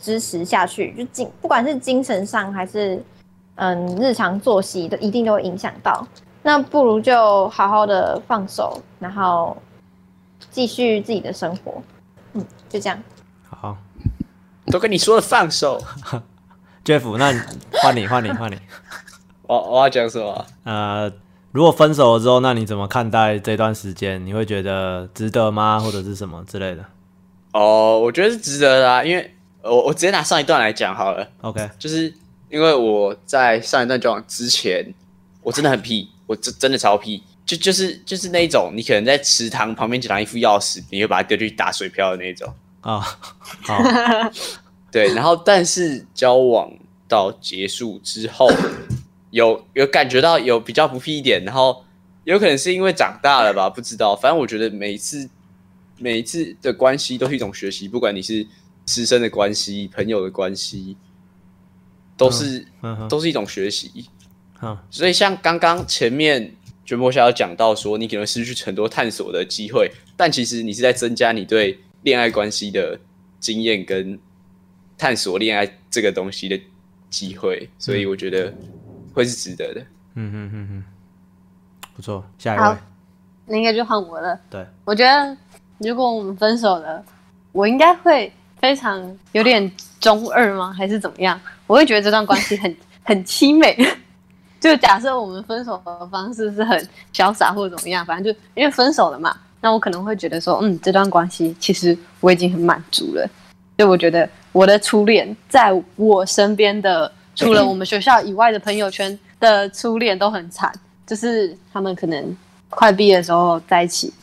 Speaker 2: 支持下去。就精不管是精神上还是嗯日常作息，都一定都会影响到。那不如就好好的放手，然后继续自己的生活。嗯，就这样。
Speaker 1: 好
Speaker 3: 都跟你说了放手，，
Speaker 1: Jeff，那你换你换你换你，
Speaker 3: 我我要讲什么？
Speaker 1: 呃，如果分手了之后，那你怎么看待这段时间？你会觉得值得吗？或者是什么之类的
Speaker 3: 哦，我觉得是值得的啊，因为我我直接拿上一段来讲好了。
Speaker 1: ？OK，
Speaker 3: 就是因为我在上一段交往之前，我真的很屁，我真真的超屁，就就是就是那一种，你可能在池塘旁边捡到一副钥匙，你会把它丢进去打水漂的那一种。
Speaker 1: 啊，好，
Speaker 3: 对，然后但是交往到结束之后，有有感觉到有比较不屁一点，然后有可能是因为长大了吧，不知道。反正我觉得每一次每一次的关系都是一种学习，不管你是师生的关系、朋友的关系，都是、都是一种学习。
Speaker 1: 嗯
Speaker 3: 所以像刚刚前面卷波侠有讲到说，你可能失去很多探索的机会，但其实你是在增加你对恋爱关系的经验跟探索恋爱这个东西的机会，所以我觉得会是值得的。
Speaker 1: 嗯嗯嗯嗯，不错，下一位，
Speaker 4: 那应该就换我了。
Speaker 1: 对，
Speaker 4: 我觉得如果我们分手了，我应该会非常有点中二吗？还是怎么样？我会觉得这段关系很 很凄美。就假设我们分手的方式是很潇洒或者怎么样，反正就因为分手了嘛，那我可能会觉得说，嗯，这段关系其实我已经很满足了。就我觉得我的初恋，在我身边的除了我们学校以外的朋友圈的初恋都很惨，就是他们可能快毕业的时候在一起，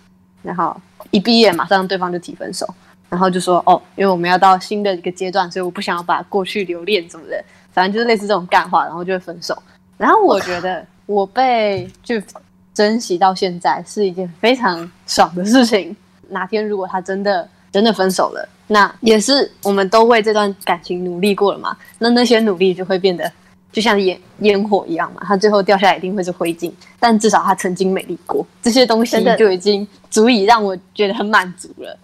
Speaker 4: 然后一毕业马上对方就提分手，然后就说哦，因为我们要到新的一个阶段，所以我不想要把过去留恋什么的，反正就是类似这种干话，然后就会分手。然后我觉得我被就珍惜到现在是一件非常爽的事情。哪天如果他真的真的分手了，那也是我们都为这段感情努力过了嘛，那那些努力就会变得就像烟烟火一样嘛，它最后掉下来一定会是灰烬，但至少它曾经美丽过，这些东西就已经足以让我觉得很满足了。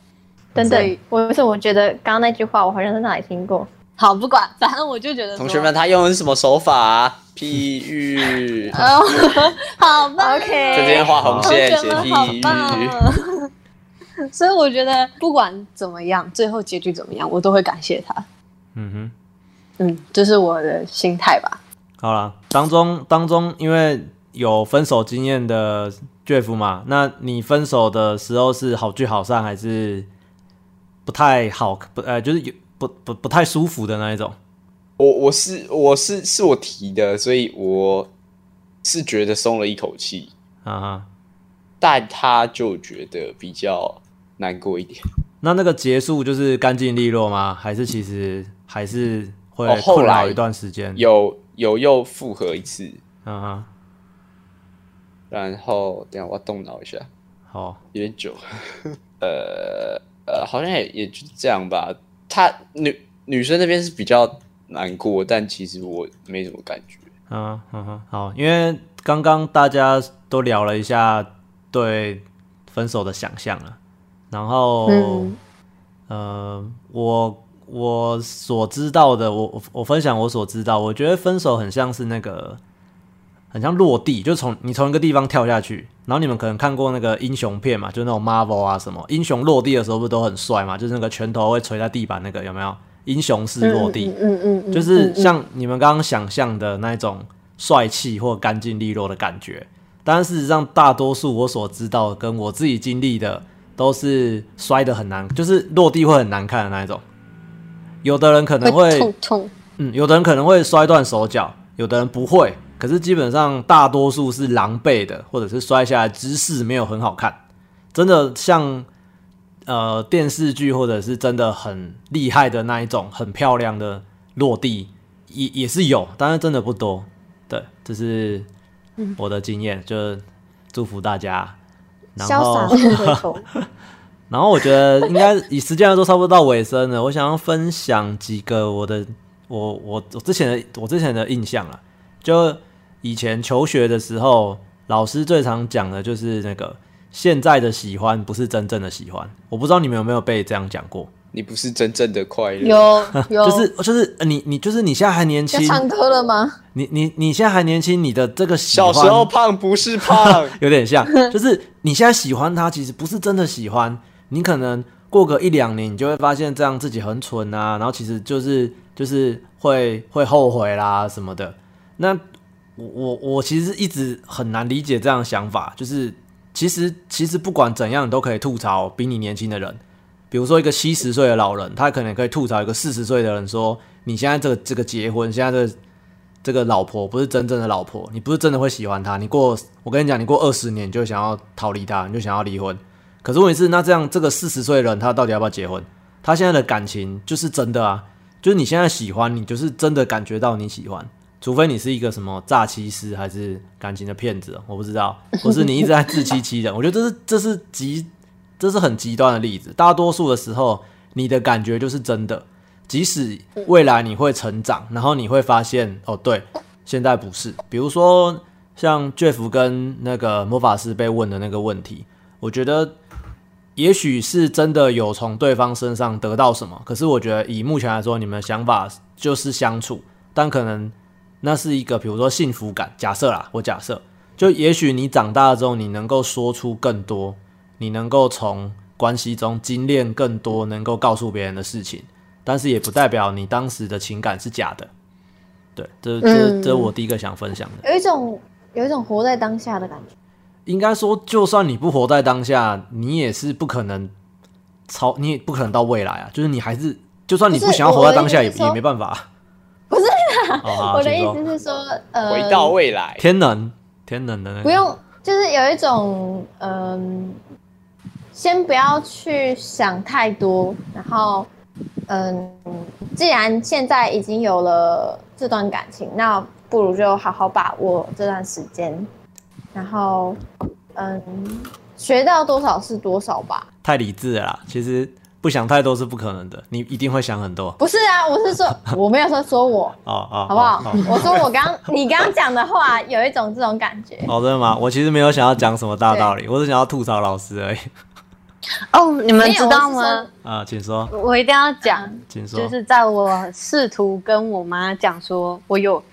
Speaker 2: 等等，我是我觉得刚刚那句话我好像在哪里听过。
Speaker 4: 好，不管，反正我就觉得
Speaker 3: 同学们，，他用的是什么手法、啊？譬喻，
Speaker 4: 哦，好吧
Speaker 2: OK
Speaker 3: 在这边画红线写譬
Speaker 4: 棒
Speaker 3: 喻。
Speaker 4: 所以我觉得不管怎么样，最后结局怎么样，我都会感谢他。
Speaker 1: 嗯哼。
Speaker 4: 嗯，这是我的心态吧。
Speaker 1: 好了，当中当中，因为有分手经验的 Jeff 嘛，那你分手的时候是好聚好散，还是不太好？不呃，就是有不不不太舒服的那一种？
Speaker 3: 我我是我是是我提的，所以我是觉得松了一口气，
Speaker 1: 啊哈，
Speaker 3: 但他就觉得比较难过一点。
Speaker 1: 那那个结束就是干净利落吗？还是其实还是会
Speaker 3: 哦后来
Speaker 1: 困扰一段时间？
Speaker 3: 有有又复合一次，
Speaker 1: 啊哈，
Speaker 3: 然后等下我要动脑一下，
Speaker 1: 好，
Speaker 3: 有点久，呃呃，好像也也就这样吧。他女女生那边是比较难过，但其实我没什么感觉。
Speaker 1: 嗯嗯哼，好，因为刚刚大家都聊了一下对分手的想象了，然后、
Speaker 4: 嗯
Speaker 1: 呃，我我所知道的，我我我分享我所知道，我觉得分手很像是那个，很像落地，就从你从一个地方跳下去，然后你们可能看过那个英雄片嘛，就那种 Marvel 啊什么，英雄落地的时候不是都很帅嘛，就是那个拳头会捶在地板那个有没有？英雄式落地，
Speaker 4: 嗯嗯
Speaker 1: 就是像你们刚刚想象的那种帅气或干净利落的感觉。但事实上，大多数我所知道的跟我自己经历的，都是摔得很难，就是落地会很难看的那一种。有的人可能会，
Speaker 4: 痛痛。
Speaker 1: 嗯，有的人可能会摔断手脚，有的人不会。可是基本上大多数是狼狈的，或者是摔下来姿势没有很好看。真的像呃电视剧或者是真的很厉害的那一种很漂亮的落地，也也是有，但是真的不多。对，这是我的经验，就是祝福大家。然
Speaker 2: 潇
Speaker 1: 后 然后我觉得应该以时间来说，差不多到尾声了。我想要分享几个我的我我我之前的我之前的印象啊，就以前求学的时候，老师最常讲的就是那个现在的喜欢不是真正的喜欢。我不知道你们有没有被这样讲过，
Speaker 3: 你不是真正的快乐，
Speaker 4: 有有，
Speaker 1: 就是就是呃你你就是你现在还年
Speaker 2: 要
Speaker 1: 轻，
Speaker 2: 唱歌了吗？
Speaker 1: 你你你现在还年轻，你的这个喜
Speaker 3: 小时候胖不是胖，
Speaker 1: 有点像，就是你现在喜欢他，其实不是真的喜欢，你可能过个一两年，你就会发现这样自己很蠢啊，然后其实就是就是会会后悔啦什么的。那我我我其实一直很难理解这样的想法，就是其实其实不管怎样，都可以吐槽比你年轻的人。比如说一个七十岁的老人，他可能可以吐槽一个四十岁的人说：“你现在这个这个结婚，现在这这个老婆不是真正的老婆，你不是真的会喜欢她。你过，我跟你讲，你过二十年就想要逃离她，你就想要离婚。可是问题是，那这样这个四十岁的人，他到底要不要结婚？他现在的感情就是真的啊，就是你现在喜欢，你就是真的感觉到你喜欢，除非你是一个什么诈欺师还是感情的骗子，我不知道，或是你一直在自欺欺人。我觉得这是这是极这是很极端的例子。大多数的时候，你的感觉就是真的，即使未来你会成长，然后你会发现哦，对，现在不是。比如说像 Jeff 跟那个魔法师被问的那个问题，我觉得。也许是真的有从对方身上得到什么，可是我觉得以目前来说，你们的想法就是相处，但可能那是一个，比如说幸福感。假设啦，我假设，就也许你长大之后，你能够说出更多，你能够从关系中精炼更多，能够告诉别人的事情，但是也不代表你当时的情感是假的。对，这这这我第一个想分享
Speaker 2: 的，有一种有一种活在当下的感觉。
Speaker 1: 应该说，就算你不活在当下，你也是不可能超，你也不可能到未来啊。就是你还是，就算你不想要活在当下，也也没办法。
Speaker 2: 我的意思是说，呃，
Speaker 3: 回到未来，
Speaker 1: 天能，天能的，
Speaker 2: 不用，就是有一种，嗯，先不要去想太多，然后，嗯，既然现在已经有了这段感情，那不如就好好把握这段时间。然后，嗯，学到多少是多少吧。
Speaker 1: 太理智了啦，其实不想太多是不可能的，你一定会想很多。
Speaker 2: 不是啊，我是说，我没有说说我，哦哦，好不好？我说我刚你刚刚讲的话有一种这种感觉。
Speaker 1: 哦，真的吗？我其实没有想要讲什么大道理，我是想要吐槽老师而已。
Speaker 4: 哦，你们知道吗？
Speaker 1: 啊，请说。
Speaker 4: 我一定要讲，
Speaker 1: 请说。
Speaker 4: 就是在我试图跟我妈讲说，我有。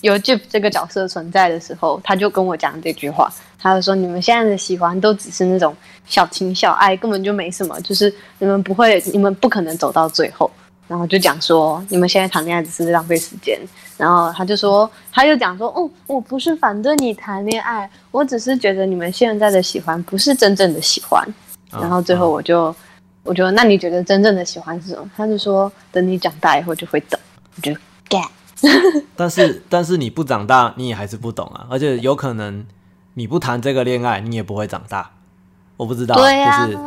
Speaker 4: 有 Jeff 这个角色存在的时候，她就跟我讲这句话，她就说：“你们现在的喜欢都只是那种小情小爱，根本就没什么，就是你们不会，你们不可能走到最后。”然后就讲说：“你们现在谈恋爱只是浪费时间。”然后他就说：“他就讲说，哦，我不是反对你谈恋爱，我只是觉得你们现在的喜欢不是真正的喜欢。”然后最后我就，我就那你觉得真正的喜欢是什么？他就说：“等你长大以后就会懂。”我就 get。
Speaker 1: 但是，但是你不长大，你也还是不懂啊。而且有可能你不谈这个恋爱，你也不会长大。我不知道，就是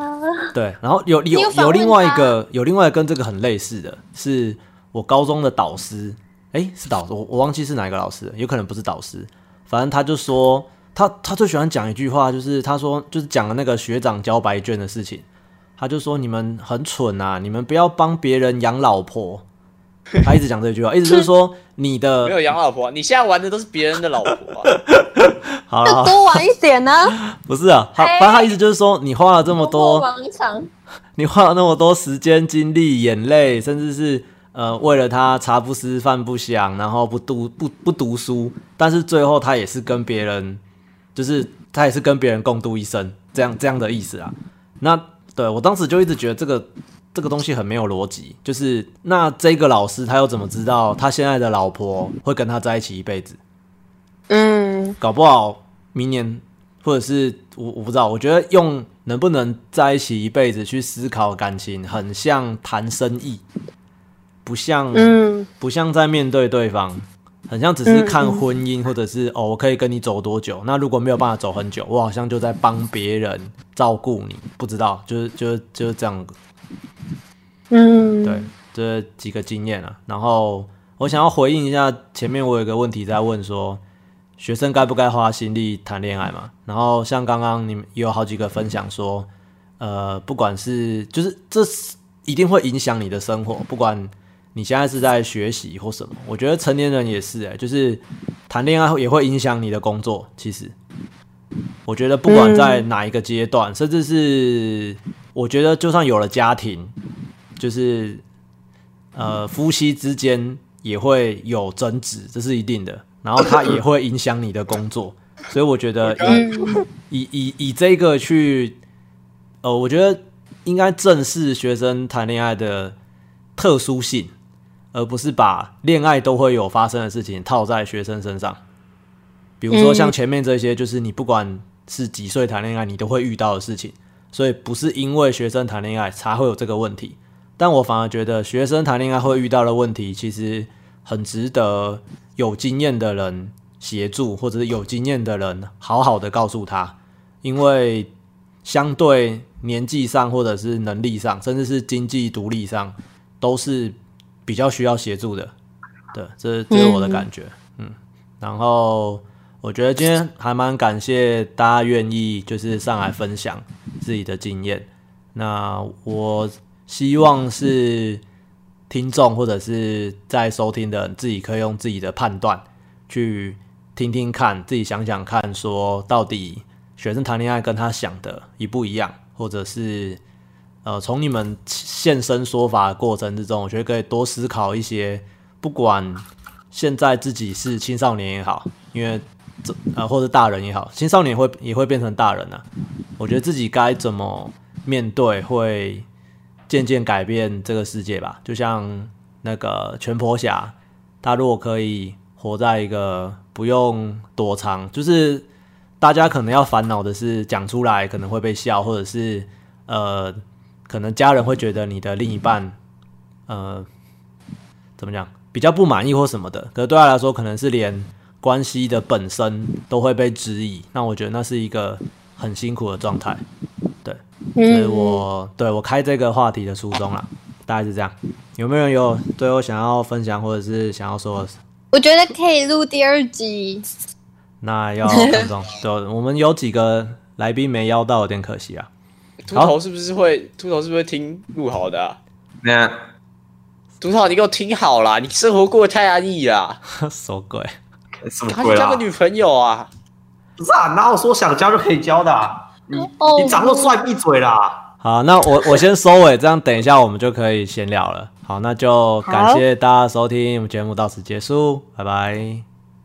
Speaker 1: 对。然后有有有另外一个，有另外跟这个很类似的是，我高中的导师，哎，是导师，我我忘记是哪一个老师，有可能不是导师。反正他就说，他他最喜欢讲一句话，就是他说，就是讲了那个学长交白卷的事情。他就说，你们很蠢啊，你们不要帮别人养老婆。他一直讲这句话，意思就是说你的
Speaker 3: 没有养老婆，你现在玩的都是别人的老婆。
Speaker 1: 好了，
Speaker 4: 多玩一点呢？
Speaker 1: 不是啊，他反正他意思就是说，你花了这么多，你花了那么多时间、精力、眼泪，甚至是呃为了他茶不思饭不想，然后不读不不读书，但是最后他也是跟别人，就是他也是跟别人共度一生，这样这样的意思啊。那对我当时就一直觉得这个。这个东西很没有逻辑，就是那这个老师他又怎么知道他现在的老婆会跟他在一起一辈子？
Speaker 4: 嗯，
Speaker 1: 搞不好明年或者是我我不知道。我觉得用能不能在一起一辈子去思考感情，很像谈生意，不像嗯，不像在面对对方，很像只是看婚姻，或者是哦，我可以跟你走多久？那如果没有办法走很久，我好像就在帮别人照顾你，不知道，就是就是就是这样。
Speaker 4: 嗯，
Speaker 1: 对，这几个经验啊。然后我想要回应一下前面我有一个问题在问说，学生该不该花心力谈恋爱嘛？然后像刚刚你们有好几个分享说，呃，不管是就是这一定会影响你的生活，不管你现在是在学习或什么，我觉得成年人也是哎，就是谈恋爱也会影响你的工作。其实我觉得不管在哪一个阶段，甚至是我觉得就算有了家庭。就是呃，夫妻之间也会有争执，这是一定的。然后它也会影响你的工作，所以我觉得以以以以这个去，呃，我觉得应该正视学生谈恋爱的特殊性，而不是把恋爱都会有发生的事情套在学生身上。比如说像前面这些，就是你不管是几岁谈恋爱，你都会遇到的事情，所以不是因为学生谈恋爱才会有这个问题。但我反而觉得，学生谈恋爱会遇到的问题，其实很值得有经验的人协助，或者是有经验的人好好的告诉他，因为相对年纪上，或者是能力上，甚至是经济独立上，都是比较需要协助的。对，这这是我的感觉。嗯，然后我觉得今天还蛮感谢大家愿意就是上来分享自己的经验。那我希望是听众或者是在收听的自己可以用自己的判断去听听看，自己想想看，说到底学生谈恋爱跟他想的一不一样，或者是呃从你们现身说法的过程之中，我觉得可以多思考一些。不管现在自己是青少年也好，因为这啊或者大人也好，青少年会也会变成大人啊。我觉得自己该怎么面对，会渐渐改变这个世界吧。就像那个全婆侠，他如果可以活在一个不用躲藏，就是大家可能要烦恼的是讲出来可能会被笑，或者是呃可能家人会觉得你的另一半呃怎么讲？比较不满意或什么的，可是对他来说，可能是连关系的本身都会被质疑。那我觉得那是一个很辛苦的状态。对，所以我对我开这个话题的初衷啦，大概是这样。有没有人有最后想要分享或者是想要说？
Speaker 4: 我觉得可以录第二集。
Speaker 1: 那要观众，对，我们有几个来宾没邀到，有点可惜啊。
Speaker 3: 秃头是不是会？秃头是不是会听录好的？
Speaker 5: 那。
Speaker 3: 秃头，你给我听好了，你生活过得太安逸了。
Speaker 1: 什么鬼？
Speaker 5: 什么鬼啊？
Speaker 3: 交个女朋友啊？
Speaker 5: 不是啊，哪有说想交就可以交的？你你长得帅，闭嘴啦！
Speaker 1: 好，那我 我先收尾，这样等一下我们就可以闲聊了。好，那就感谢大家收听，我们节目到此结束，拜拜。